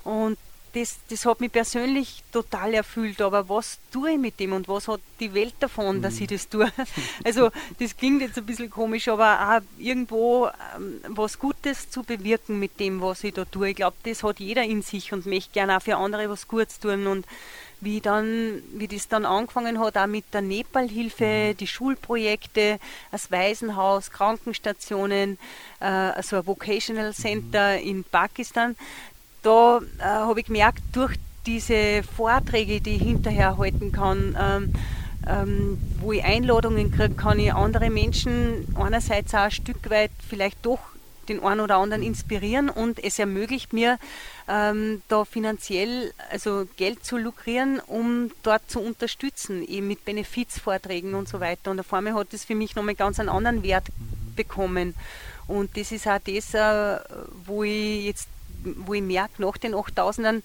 D: und das, das hat mich persönlich total erfüllt. Aber was tue ich mit dem und was hat die Welt davon, dass mhm. ich das tue? *laughs* Also, das klingt jetzt ein bisschen komisch, aber auch irgendwo ähm, was Gutes zu bewirken mit dem, was ich da tue. Ich glaube, das hat jeder in sich und möchte gerne auch für andere was Gutes tun. Und wie dann, wie das dann angefangen hat, auch mit der Nepalhilfe, mhm. die Schulprojekte, das Waisenhaus, Krankenstationen, äh, also ein Vocational Center mhm. in Pakistan. Da äh, habe ich gemerkt, durch diese Vorträge, die ich hinterher halten kann, ähm, ähm, wo ich Einladungen kriege, kann ich andere Menschen einerseits auch ein Stück weit vielleicht doch den einen oder anderen inspirieren und es ermöglicht mir, ähm, da finanziell also Geld zu lukrieren, um dort zu unterstützen, eben mit Benefizvorträgen und so weiter. Und auf einmal hat das für mich nochmal ganz einen anderen Wert bekommen. Und das ist auch das, äh, wo ich jetzt, wo ich merke, nach den 8000ern,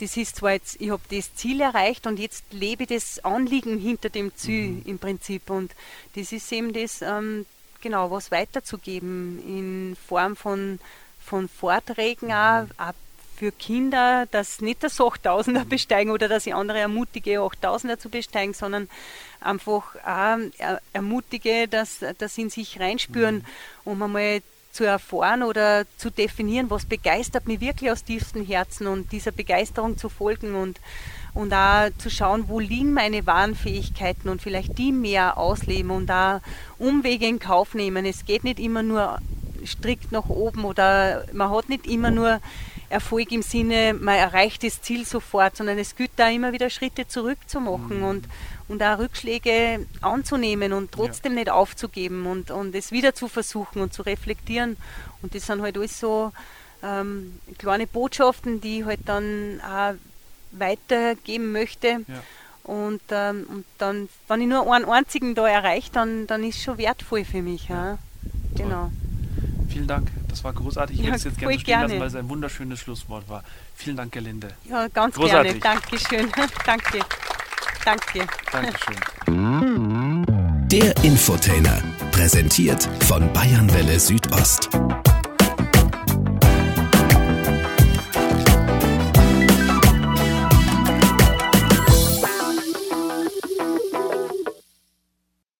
D: das ist zwar jetzt, ich habe das Ziel erreicht und jetzt lebe ich das Anliegen hinter dem Ziel mhm. im Prinzip. Und das ist eben das, ähm, genau, was weiterzugeben in Form von, von Vorträgen mhm. auch, auch für Kinder, dass nicht das 8000er besteigen oder dass ich andere ermutige, 8000er zu besteigen, sondern einfach auch ermutige, dass, dass sie in sich reinspüren, mhm. um einmal zu erfahren oder zu definieren, was begeistert mich wirklich aus tiefstem Herzen und dieser Begeisterung zu folgen und, und auch zu schauen, wo liegen meine wahren Fähigkeiten und vielleicht die mehr ausleben und da Umwege in Kauf nehmen. Es geht nicht immer nur strikt nach oben oder man hat nicht immer nur Erfolg im Sinne, man erreicht das Ziel sofort, sondern es gilt da immer wieder Schritte zurückzumachen mhm. und, und auch Rückschläge anzunehmen und trotzdem ja. nicht aufzugeben und, und es wieder zu versuchen und zu reflektieren. Und das sind halt alles so ähm, kleine Botschaften, die halt dann auch weitergeben möchte. Ja. Und, ähm, und dann, wenn ich nur einen einzigen da erreiche, dann, dann ist es schon wertvoll für mich. Ja. ja. Genau.
C: Vielen Dank, das war großartig. Ich ja, hätte es jetzt gerne stehen gerne. lassen, weil es ein wunderschönes Schlusswort war. Vielen Dank, Gelinde.
D: Ja, ganz großartig. gerne. Dankeschön. *laughs* Danke. Danke.
C: Dankeschön.
A: Der Infotainer, präsentiert von Bayernwelle Südost.